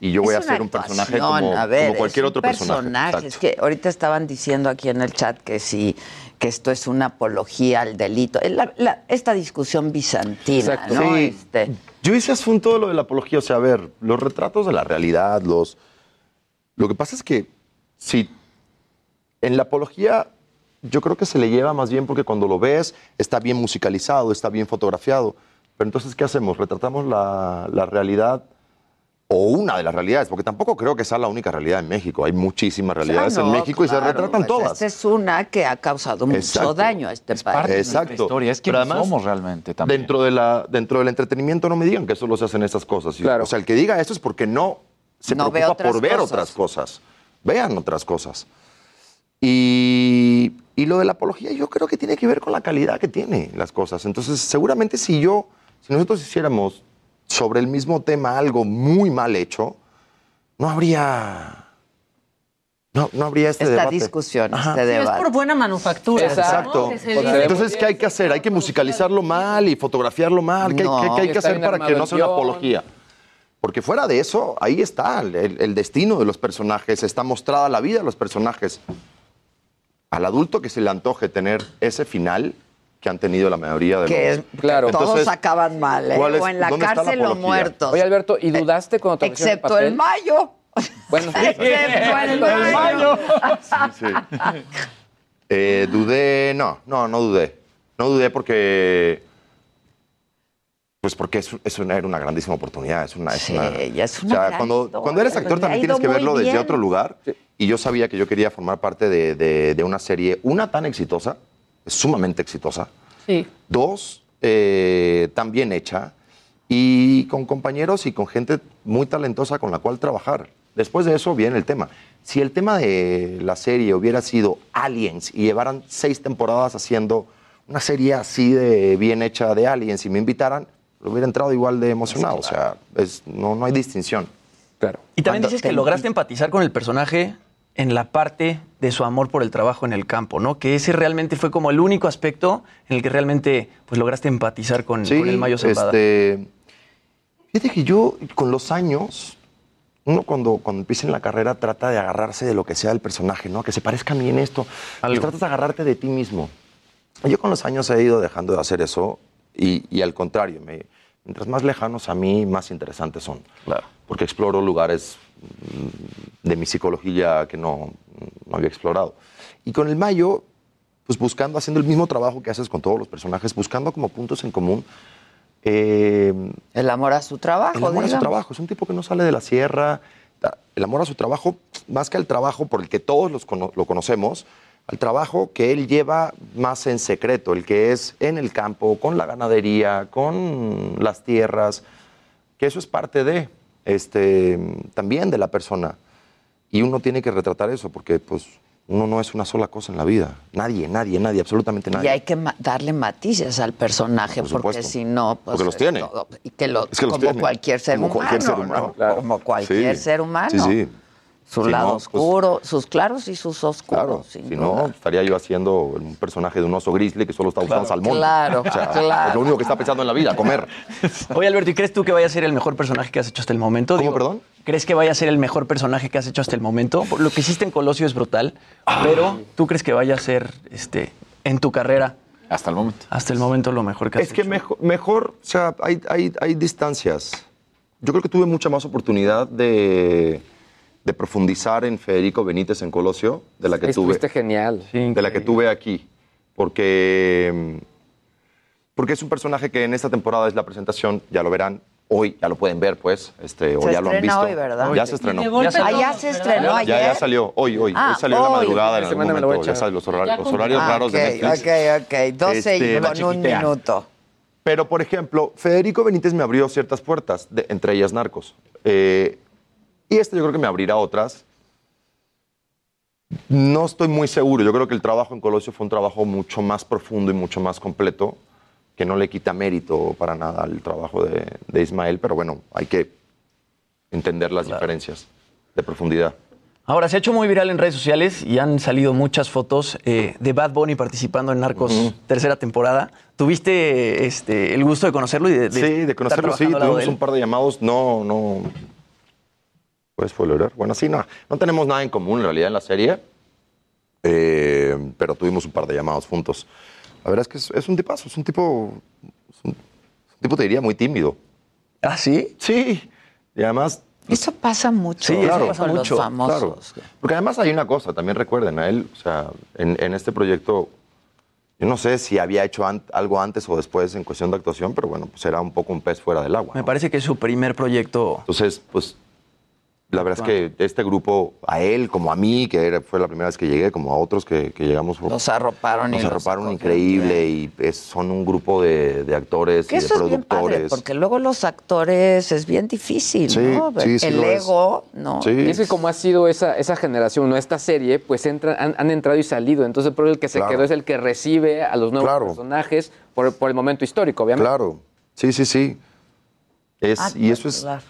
y yo voy a ser un personaje como, a ver, como cualquier es un otro personaje. Es que ahorita estaban diciendo aquí en el chat que sí, que esto es una apología al delito. La- la- esta discusión bizantina, Exacto. ¿no? Sí. Este, Yo hice asunto de lo de la apología, o sea, a ver, los retratos de la realidad, los... Lo que pasa es que si en la apología yo creo que se le lleva más bien porque cuando lo ves está bien musicalizado, está bien fotografiado, pero entonces ¿qué hacemos? ¿Retratamos la, la realidad o una de las realidades? Porque tampoco creo que sea la única realidad en México, hay muchísimas realidades ah, en no, México y se claro, retratan pues todas. Esta es una que ha causado mucho Exacto. daño a este país. Exacto. historia, es Pero quienes además, somos realmente también. Dentro, de la, dentro del entretenimiento no me digan que solo se hacen estas cosas. Y- O sea, el que diga esto es porque no se No preocupa por ver cosas. otras cosas. Vean otras cosas. Y, y lo de la apología yo creo que tiene que ver con la calidad que tiene las cosas. Entonces, seguramente si yo, si nosotros hiciéramos sobre el mismo tema algo muy mal hecho, no habría... No, no habría este Esta debate. discusión, Ajá. este Sí, es debate. por buena manufactura. Exacto. ¿no? Entonces, ¿qué hay que hacer? Hay que musicalizarlo mal y fotografiarlo mal. ¿Qué, No. qué- qué hay que hacer para que no sea una apología? Porque fuera de eso, ahí está el, el destino de los personajes, está mostrada la vida de los personajes. Al adulto que se le antoje tener ese final que han tenido la mayoría de Que los... es- Claro. Todos Entonces, acaban mal, ¿eh? ¿cuál es- o en la cárcel o muertos. Oye, Alberto, ¿y dudaste cuando te Excepto el mayo. Bueno, Excepto el mayo. Sí. Eh, dudé, no, no, no dudé. No dudé porque... Pues porque es, es una, era una grandísima oportunidad. Es una, es Sí, una- ya es o una sea, gran cuando, historia, cuando eres pues actor ha también tienes que verlo desde otro lugar. Y yo sabía que yo quería formar parte de, de- de una serie, una tan exitosa, sumamente exitosa. Sí. Dos, eh, tan bien hecha y con compañeros y con gente muy talentosa con la cual trabajar. Después de eso viene el tema. Si el tema de la serie hubiera sido Aliens y llevaran seis temporadas haciendo una serie así de bien hecha de Aliens y me invitaran, lo hubiera entrado igual de emocionado. O sea, es- no, no hay distinción. Claro. Y también Cuando dices que te- lograste empatizar con el personaje en la parte de su amor por el trabajo en el campo, ¿no? Que ese realmente fue como el único aspecto en el que realmente pues lograste empatizar con, con el Mayo Zambada. Este, fíjate que yo, con los años, uno cuando, cuando empieza en la carrera trata de agarrarse de lo que sea el personaje, ¿no? Que se parezca a mí en esto. Y tratas de agarrarte de ti mismo. Yo con los años he ido dejando de hacer eso y, y al contrario, me- mientras más lejanos a mí, más interesantes son. Claro. Porque exploro lugares mm, de mi psicología que no, no había explorado. Y con el Mayo, pues buscando, haciendo el mismo trabajo que haces con todos los personajes, buscando como puntos en común. eh, El amor a su trabajo. el amor a su trabajo. Es un tipo que no sale de la sierra. El amor a su trabajo, más que al trabajo por el que todos los cono- lo conocemos, al trabajo que él lleva más en secreto, el que es en el campo, con la ganadería, con las tierras, que eso es parte de, este, también de la persona. Y uno tiene que retratar eso, porque pues uno no es una sola cosa en la vida. Nadie, nadie, nadie, absolutamente nadie. Y hay que ma- darle matices al personaje, Por porque si no, pues. Porque los tiene. todo- y que lo, Es que los como tiene. cualquier ser Como humano. cualquier ser ¿no? humano. Como cualquier Sí. ser humano. Sí, sí. Su Si lado no, pues- sus claros y sus oscuros. Claro, sin si duda. no, estaría yo haciendo un personaje de un oso grizzly que solo está buscando salmón. Claro, O sea, claro. Es lo único que está pensando en la vida, comer. Oye, Alberto, ¿y crees tú que vaya a ser el mejor personaje que has hecho hasta el momento? ¿Cómo, perdón? ¿Crees que vaya a ser el mejor personaje que has hecho hasta el momento? Por Lo que hiciste en Colosio es brutal, pero ¿tú crees que vaya a ser este, en tu carrera? Hasta el momento. Hasta el momento lo mejor que has Es que mejor, mejor, o sea, hay, hay, hay distancias. Yo creo que tuve mucha más oportunidad de, de profundizar en Federico Benítez en Colosio de la que tuve. Estuviste genial. de la que tuve aquí. Porque, porque es un personaje que en esta temporada es la presentación, ya lo verán, hoy ya lo pueden ver, pues, este, o ya lo han visto. hoy, ¿verdad? Ya se estrenó. Y golpe Ah, se estrenó ayer. Ya, ya salió, hoy, hoy. Ah, hoy salió en la hoy. madrugada en algún semana me lo voy a momento. Ya sabes, los, horari- Ya los horarios Ah, raros ok, de Netflix. ok, ok. 12 y Este, con un minuto. Pero, por ejemplo, Federico Benítez me abrió ciertas puertas, de- entre ellas Narcos. Eh, y este yo creo que me abrirá otras. No estoy muy seguro. Yo creo que el trabajo en Colosio fue un trabajo mucho más profundo y mucho más completo, que no le quita mérito para nada al trabajo de, de Ismael, pero bueno, hay que entender las diferencias de profundidad. Ahora, se ha hecho muy viral en redes sociales y han salido muchas fotos eh, de Bad Bunny participando en Narcos tercera temporada. ¿Tuviste este, el gusto de conocerlo y de, sí, de conocerlo, sí. Tuvimos un par de llamados. No, no. ¿Puedes spoilerar? Bueno, sí, no. No tenemos nada en común en realidad en la serie. eh, pero tuvimos un par de llamados juntos. La verdad es que es, es un tipazo, es un tipo. Es un, es un tipo, te diría, muy tímido. ¿Ah, sí? Sí. Y además. Eso pasa mucho Sí, claro, con los famosos. claro. Porque además hay una cosa, también recuerden, a él, o sea, en, en este proyecto, yo no sé si había hecho an- algo antes o después en cuestión de actuación, pero bueno, pues era un poco un pez fuera del agua. Me parece que es su primer proyecto. Entonces, pues, la verdad es que este grupo, a él como a mí, que era- fue la primera vez que llegué, como a otros que, que llegamos. Los arroparon y Nos los arroparon increíble y es- son un grupo de, de actores Que y de eso es bien padre, productores. porque luego los actores es bien difícil, Sí, ¿no? sí, sí El lo es. ego, ¿no? Y es que como ha sido esa, esa generación, ¿no? esta serie, pues entran, han, han entrado y salido. Entonces, por el que se Claro. quedó es el que recibe a los nuevos personajes por, por el momento histórico, obviamente. Claro, sí, sí, sí. Es, Ah, y eso es. claro,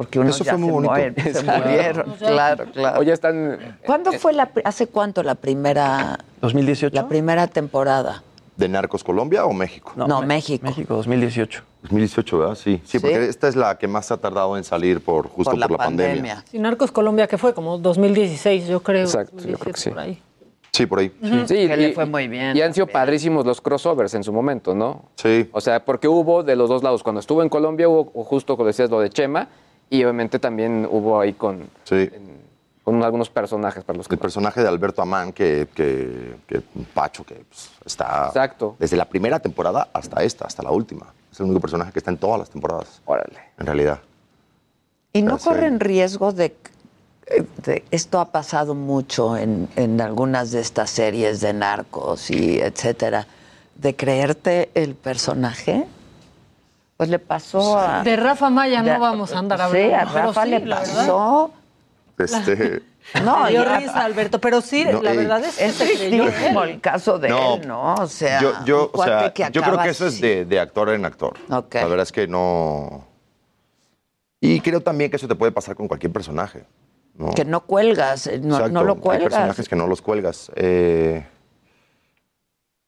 porque uno eso ya fue muy se bonito. muere, se murieron, claro, claro. O ya están... ¿Cuándo fue la, hace cuánto la primera, 2018. la primera temporada? ¿De Narcos Colombia o México? No, México. México, 2018. 2018, ¿verdad? Sí, sí, porque esta es la que más ha tardado en salir por justo por la, pandemia. Sí, Narcos Colombia, que fue como 2016, yo creo. Exacto, yo creo que 2017, sí. por ahí. Sí, por ahí. Sí, Que le fue muy bien Y han sido padrísimos los crossovers en su momento, ¿no? Sí. O sea, porque hubo de los dos lados. Cuando estuvo en Colombia hubo justo, como decías, lo de Chema. Y obviamente también hubo ahí con, Sí. con algunos personajes para los que... El personaje de Alberto Amán, que, que, que Pacho, que pues, está Exacto. desde la primera temporada hasta esta, hasta la última. Es el único personaje que está en todas las temporadas. Órale. En realidad. ¿Y no corren riesgo de, de- Esto ha pasado mucho en, en algunas de estas series de narcos y etcétera, de creerte el personaje. Pues le pasó a. De Rafa Maya de- no vamos a andar Sí, hablando. a pero Rafa sí, le la verdad. pasó. Este, No, dio risa, Alberto, pero sí, No, la ey. verdad es que Es tristísimo el caso de No, él, ¿no? O sea, yo, o sea, que yo creo que eso es de, de actor en actor. Ok. La verdad es que no. Y creo también que eso te puede pasar con cualquier personaje. ¿no? Que no cuelgas, eh, no, Exacto, no lo Hay cuelgas. personajes que no los cuelgas. Eh,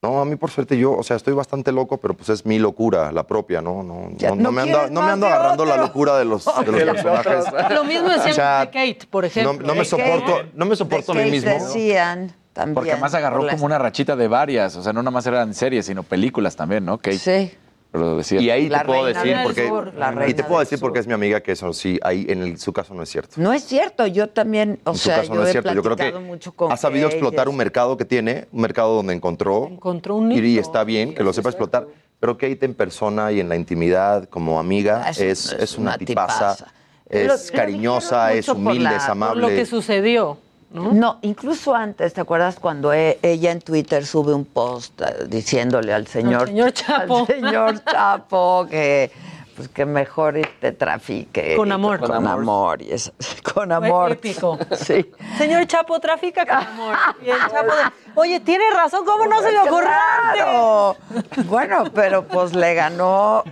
no, a mí por suerte yo, o sea, estoy bastante loco, pero pues es mi locura, la propia, ¿no? No, Ya, no, no me ando, quieres no me ando agarrando la locura de los, de personajes. Lo mismo decían O sea, de Kate, por ejemplo. no, no me soporto, no me soporto a mí mismo. decían también. Porque además agarró como una rachita de varias. O sea, no nada más eran series, sino películas también, ¿no? Kate. Sí. Pero decía. Y ahí La te puedo decir porque sur, y te puedo decir porque es mi amiga que eso sí, ahí en el- su caso no es cierto. No es cierto, yo también, o en su sea, caso yo no es he cierto. Yo creo que mucho con ha sabido explotar un mercado que tiene, un mercado donde encontró, Encontró un y, está bien que lo sepa explotar. Pero Kate en persona y en la intimidad como amiga Ah, es- es, una, una tipaza, tipaza. es cariñosa, es por humilde, la- es por amable. Lo que sucedió. ¿No? incluso antes, ¿te acuerdas cuando e- ella en Twitter sube un post eh, diciéndole al señor, señor Chapo. al señor Chapo que pues que mejor te trafique Con amor. con, Con amor, y es- con amor épico. sí Señor Chapo, trafica con amor. Y el Chapo de, oye, tiene razón, ¿cómo no se me ocurrió? Claro. bueno pero pues le ganó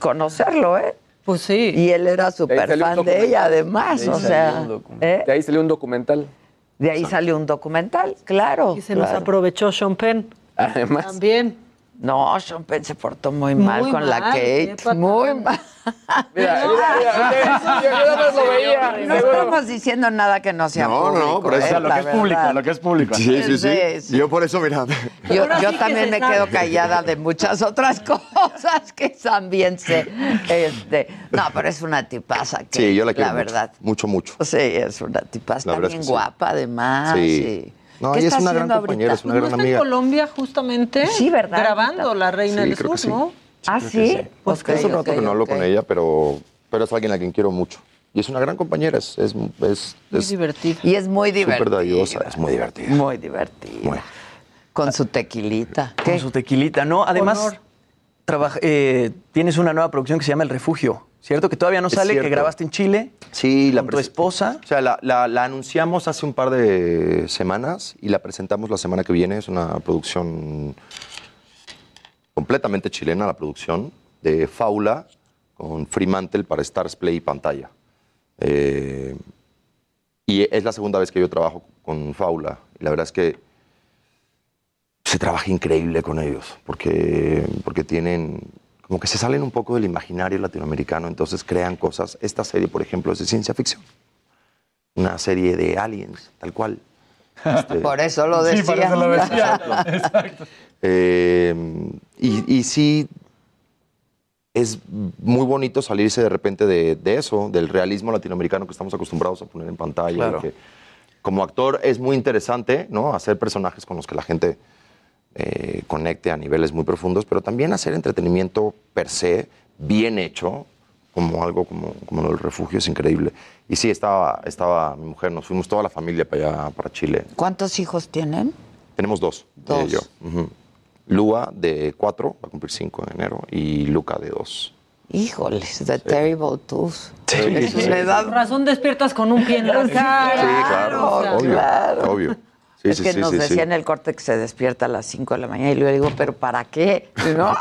conocerlo eh pues sí y él era súper fan de ella además De ahí o salió sea un documental. ¿eh? De ahí salió un documental. de ahí salió un documental claro Y se nos claro. aprovechó Sean Penn. Además. También. No, Sean Penn se portó muy mal Muy con la Kate. Muy mal. Mira, mira, mira, yo nada más lo veía. No estamos diciendo nada que no sea No, no, público. por eso. ¿eh? O sea, lo que es público, lo que es público. Sí, sí, sí. Yo por eso, mira. Yo, sí también me sabe. quedo callada de muchas otras cosas que también sé. Este, no, pero es una tipaza. Que, Sí, yo la quiero La verdad. mucho, mucho. Sí, es una tipaza. También es que sí. guapa, además. Sí. y- No, ¿Qué ella es está una gran haciendo compañera, ahorita? es una ¿No gran está en amiga. Colombia justamente? Sí, ¿verdad? Grabando La Reina del Sur, sí. ¿no? Ah, sí. sí. Pues Hace un rato ok, que no hablo con ella, pero, pero es alguien a quien quiero mucho. Y es una gran compañera, es, es, es, Muy es divertido. Y es muy divertida. dadiosa, es muy divertida. Muy divertida. Con su tequilita. Con su tequilita, ¿no? Además, trabaja- eh, tienes una nueva producción que se llama El Refugio, ¿cierto? Que todavía no sale, que grabaste en Chile. Sí, la con tu presen- esposa. O sea, la, la- la anunciamos hace un par de semanas y la presentamos la semana que viene. Es una producción completamente chilena, la producción de Faula con Fremantle para Stars Play y pantalla. Eh, y es la segunda vez que yo trabajo con Faula. Y la verdad es que se trabaja increíble con ellos, porque, porque tienen, como que se salen un poco del imaginario latinoamericano, entonces crean cosas. Esta serie, por ejemplo, es de ciencia ficción. Una serie de aliens, tal cual. Este, Por eso lo Sí, decía. por eso lo decía. Exacto. eh, y, y sí, es muy bonito salirse de repente de, de eso, del realismo latinoamericano que estamos acostumbrados a poner en pantalla. Claro. que como actor es muy interesante, ¿no? Hacer personajes con los que la gente eh, conecte a niveles muy profundos, pero también hacer entretenimiento per se, bien hecho, como algo como, como el refugio, es increíble. Y sí, estaba, estaba mi mujer, nos fuimos toda la familia para allá, para Chile. ¿Cuántos hijos tienen? Tenemos dos. Dos. y yo. Ujú. Lua de cuatro, va a cumplir cinco en enero, y Luca de dos. Híjoles, The Terrible Twos. Sí, sí, sí. razón despiertas con un pie en la cara. Sí, claro, o sea, obvio, claro. obvio. Sí, es sí, que sí, nos decía en el corte que se despierta a las 5 de la mañana y yo le digo, ¿pero para qué? ¿No?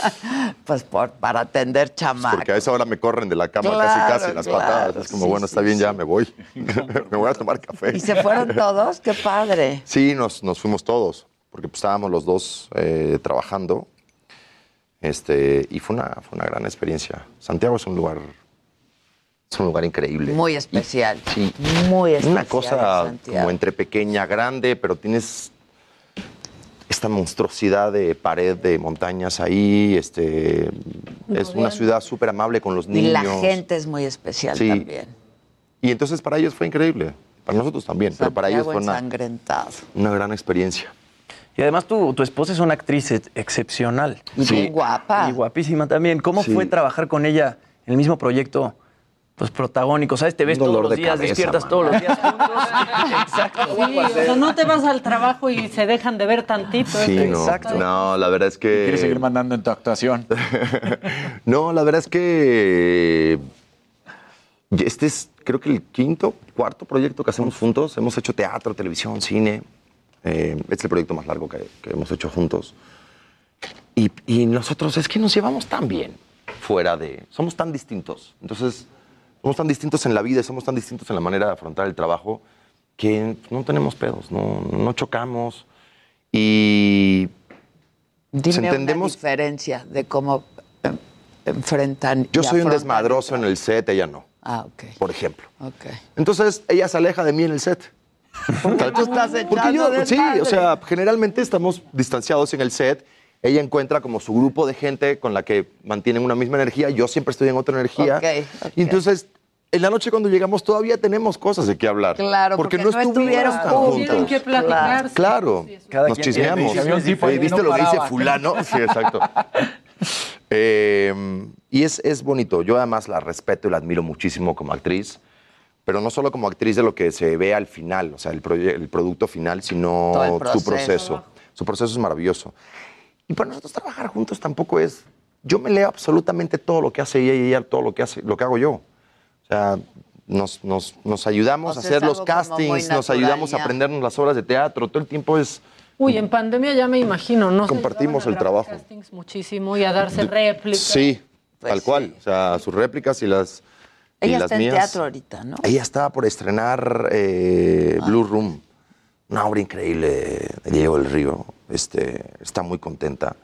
pues por, para atender chamacos. Porque a esa hora me corren de la cama Claro, casi, casi, las claro, patadas. Es como, bueno, está bien, ya me voy. me voy a tomar café. ¿Y se fueron todos? ¡Qué padre! Sí, nos, nos fuimos todos, porque pues, estábamos los dos eh, trabajando. Este, y fue una, fue una gran experiencia. Santiago es un lugar, es un lugar increíble. Muy especial. Sí. Muy especial. Una cosa como entre pequeña, grande, pero tienes esta monstruosidad de pared de montañas ahí. Este, es una ciudad súper amable con los Y niños. la gente es muy especial Sí. también. Y entonces para ellos fue increíble. Para nosotros también, pero para ellos fue una, ensangrentado. una gran experiencia. Y además tu, tu esposa es una actriz ex- excepcional. Y guapa. Y guapísima también. ¿Cómo Sí. fue trabajar con ella en el mismo proyecto pues protagónico, ¿sabes? Te ves todos los de días, cabeza, despiertas todos los días juntos. Exacto. Sí, o sea, no te vas al trabajo y se dejan de ver tantito. Sí, es- no, no, la verdad es que... Quieres seguir mandando en tu actuación. No, la verdad es que este es creo que el quinto, cuarto proyecto que hacemos juntos. Hemos hecho teatro, televisión, cine. Eh, este es el proyecto más largo que, que hemos hecho juntos. Y, y nosotros es que nos llevamos tan bien fuera de... Somos tan distintos. Entonces, somos tan distintos en la vida, y somos tan distintos en la manera de afrontar el trabajo que no tenemos pedos, no, no chocamos. Y Dime una entendemos diferencia de cómo em, enfrentan. Yo soy un desmadroso en el set, ella no, Ah, ok. por ejemplo. ok. Entonces ella se aleja de mí en el set. Tú estás Porque yo, sí, o sea, generalmente estamos distanciados en el set. Ella encuentra como su grupo de gente con la que mantienen una misma energía. Yo siempre estoy en otra energía. Y entonces, en la noche cuando llegamos todavía tenemos cosas de qué hablar. Claro, porque no estuvieron tan juntos. Tienen que platicar. Claro, Cada nos chismeamos. Oye. ¿Viste No lo que dice fulano? Sí, exacto. Eh, y es, es bonito. Yo además la respeto y la admiro muchísimo como actriz, pero no solo como actriz de lo que se ve al final, o sea, el, el producto final, sino su proceso. Su proceso es maravilloso. Y para nosotros trabajar juntos tampoco es... Yo me leo absolutamente todo lo que hace ella y ella todo lo que, hace, lo que hago yo. O sea, nos, nos, nos ayudamos O a hacer los castings, nos ayudamos a aprendernos las obras de teatro. Todo el tiempo es... Uy, en pandemia ya me imagino, ¿no? Compartimos a el trabajo. castings muchísimo y a darse réplicas. Sí, Pues tal cual. O sea, sus réplicas y las, y Ella las está en mías. teatro ahorita, ¿no? Ella estaba por estrenar eh, Ah. Blue Room, una obra increíble de Diego del Río. Este, está muy contenta.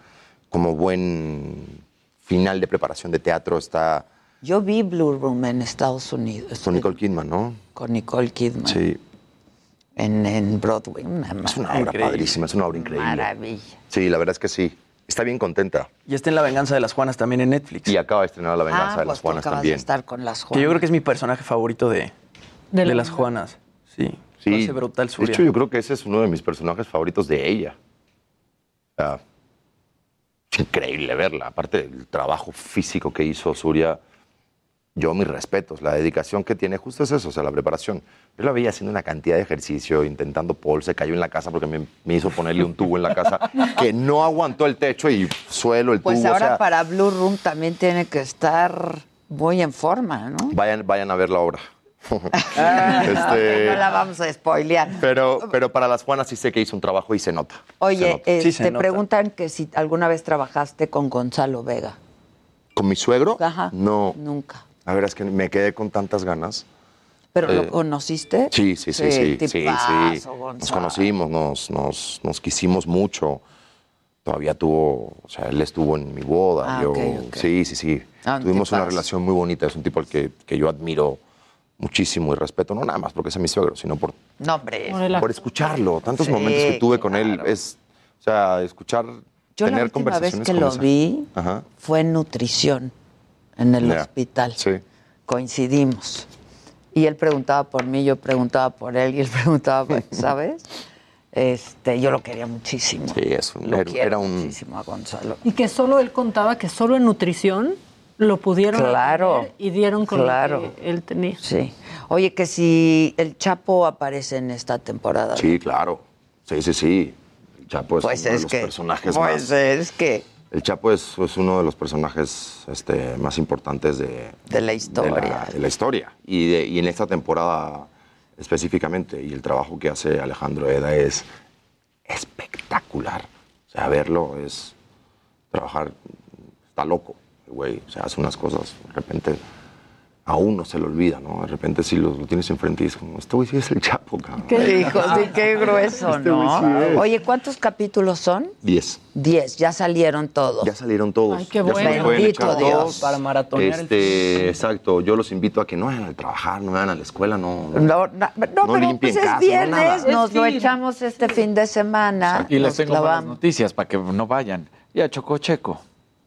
Como buen final de preparación de teatro está Yo vi Blue Room en Estados Unidos. con Nicole Kidman, ¿no? Con Nicole Kidman. Sí. En, en Broadway. Una Es una obra increíble. padrísima, es una obra increíble. Maravilla. Sí, la verdad es que sí. Está bien contenta. Y está en La Venganza de las Juanas también en Netflix. Y acaba de estrenar La Venganza Ah, de pues las tú Juanas acabas también. de estar con las Que Juanas. yo creo que es mi personaje favorito de, De de, la las Juanas. Sí. Sí. hace brutal De Surya. hecho, yo creo que ese es uno de mis personajes favoritos de ella. O es increíble verla. Aparte del trabajo físico que hizo Surya, yo mis respetos. La dedicación que tiene, justo es eso, o sea, la preparación. Yo la veía haciendo una cantidad de ejercicio, intentando pole, se cayó en la casa porque me, me hizo ponerle un tubo en la casa que no aguantó el techo y suelo, el Pues tubo. o ahora sea, para Blue Room también tiene que estar muy en forma, ¿no? vayan, vayan a ver la obra. Ah, Este, No la vamos a spoilear. pero, pero para las Juanas sí sé que hizo un trabajo y se nota. se Oye, nota. eh, Sí, se te nota. preguntan que si alguna vez trabajaste con Gonzalo Vega. ¿Con mi suegro? Ajá. No. Nunca. La verdad es que me quedé con tantas ganas. ¿Pero Eh, lo conociste? Sí, sí, sí, sí. sí, sí. Nos conocimos, nos, nos, nos quisimos mucho. Todavía tuvo, o sea, él estuvo en mi boda. Ah, yo. Sí, sí, sí. Ah, Tuvimos una relación muy bonita. Es un tipo al que, que yo admiro muchísimo y respeto, no nada más porque sea mi suegro, sino por, No, hombre. Por por escucharlo. Tantos Sí, momentos que tuve con él. claro. Es, o sea, escuchar, Yo tener la última vez conversaciones que lo esa- vi Ajá. fue en nutrición, en el Ya. hospital. Sí. Coincidimos. Y él preguntaba por mí, yo preguntaba por él y él preguntaba, por- ¿sabes? Este, yo lo quería muchísimo. Sí, es un, Lo era, quiero era un, muchísimo a Gonzalo. Y que solo él contaba que solo en nutrición lo pudieron Claro, y dieron con claro. lo que él tenía. Sí. Oye, que si el Chapo aparece en esta temporada. Sí, claro. Sí, sí, sí. El Chapo es Pues uno de los que. personajes Pues más. es que. El Chapo es, es uno de los personajes este, más importantes de, De la historia. de la, de la historia. Y, de- y en esta temporada específicamente. Y el trabajo que hace Alejandro Eda es espectacular. O sea, verlo es trabajar. Está loco, güey. O sea, hace unas cosas. De repente a uno se le olvida, ¿no? De repente si lo, lo tienes enfrente y es como, este güey sí es el Chapo, cabrón. Hijo, sí, qué grueso, Este ¿no? sí. Oye, ¿cuántos capítulos son? Diez. Diez, ya salieron todos. Ya salieron todos. Ay, qué Ya bueno. Bendito Dios. todos. Para maratonear el Este, exacto. Yo los invito a que no vayan a trabajar, no vayan a la escuela, no. no. No, no, No pero pues es casa, viernes, nos Es lo fin. echamos este fin de semana. Y les tengo buenas noticias para que no vayan. Ya chocó Checo.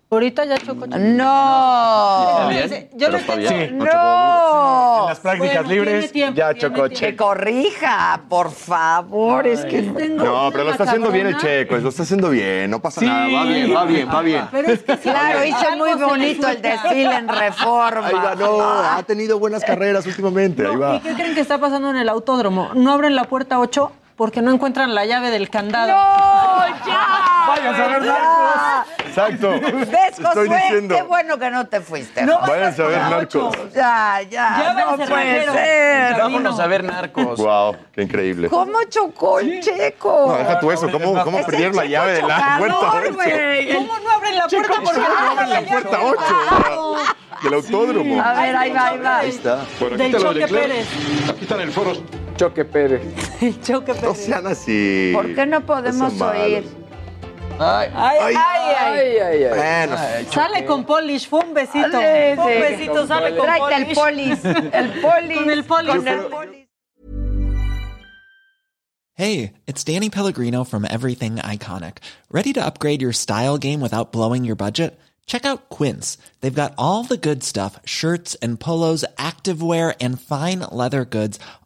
Ahorita ya chocó. No. Fíjense, Yo tengo- Sí. No. En las prácticas Bueno, libres tiempo, ya chocó tiempo. Que Checo. corrija, por favor. Es que tengo. No, pero lo está haciendo bien el. Checo, lo está haciendo bien, no pasa Sí. nada, va bien, va bien, va bien. Pero es que sí, Claro, hizo muy le bonito el desfile en reforma. Ahí va, no, ha tenido buenas carreras últimamente, ahí va. ¿Y qué creen que está pasando en el autódromo? No abren la puerta 8 porque no encuentran la llave del candado. ¡No, ya! Váyanse a ver Ya. Exacto. ¿Ves, Estoy Josué? diciendo. Qué bueno que no te fuiste. No. Váyanse a ver narcos. Ya, ya. Ya no puede ser. Vámonos a ver narcos. Wow, qué increíble. ¿Cómo chocó el checo? No, deja tú eso, ¿cómo, cómo Es perdieron la llave de la puerta 8? güey. ¿Cómo no abren la puerta? Porque ¿Cómo abren la puerta 8 del autódromo? A ver, ahí va, ahí va. Ahí está. Bueno, Del aquí Choque. Pérez. Aquí están el foro. Choque Pérez. El choque No sean así. ¿Por qué no podemos sean malos. oír? Ay, Ay, ay, ay. Ay, ay, ay. Bueno, Sale con polish, fue un besito. Sí, Fue un sí. besito, sale con Tráete el polish. El polis. Con el polis. Con el polis. Hey, it's Danny Pellegrino from Everything Iconic. Ready to upgrade your style game without blowing your budget? Check out Quince. They've got all the good stuff shirts and polos, activewear, and fine leather goods,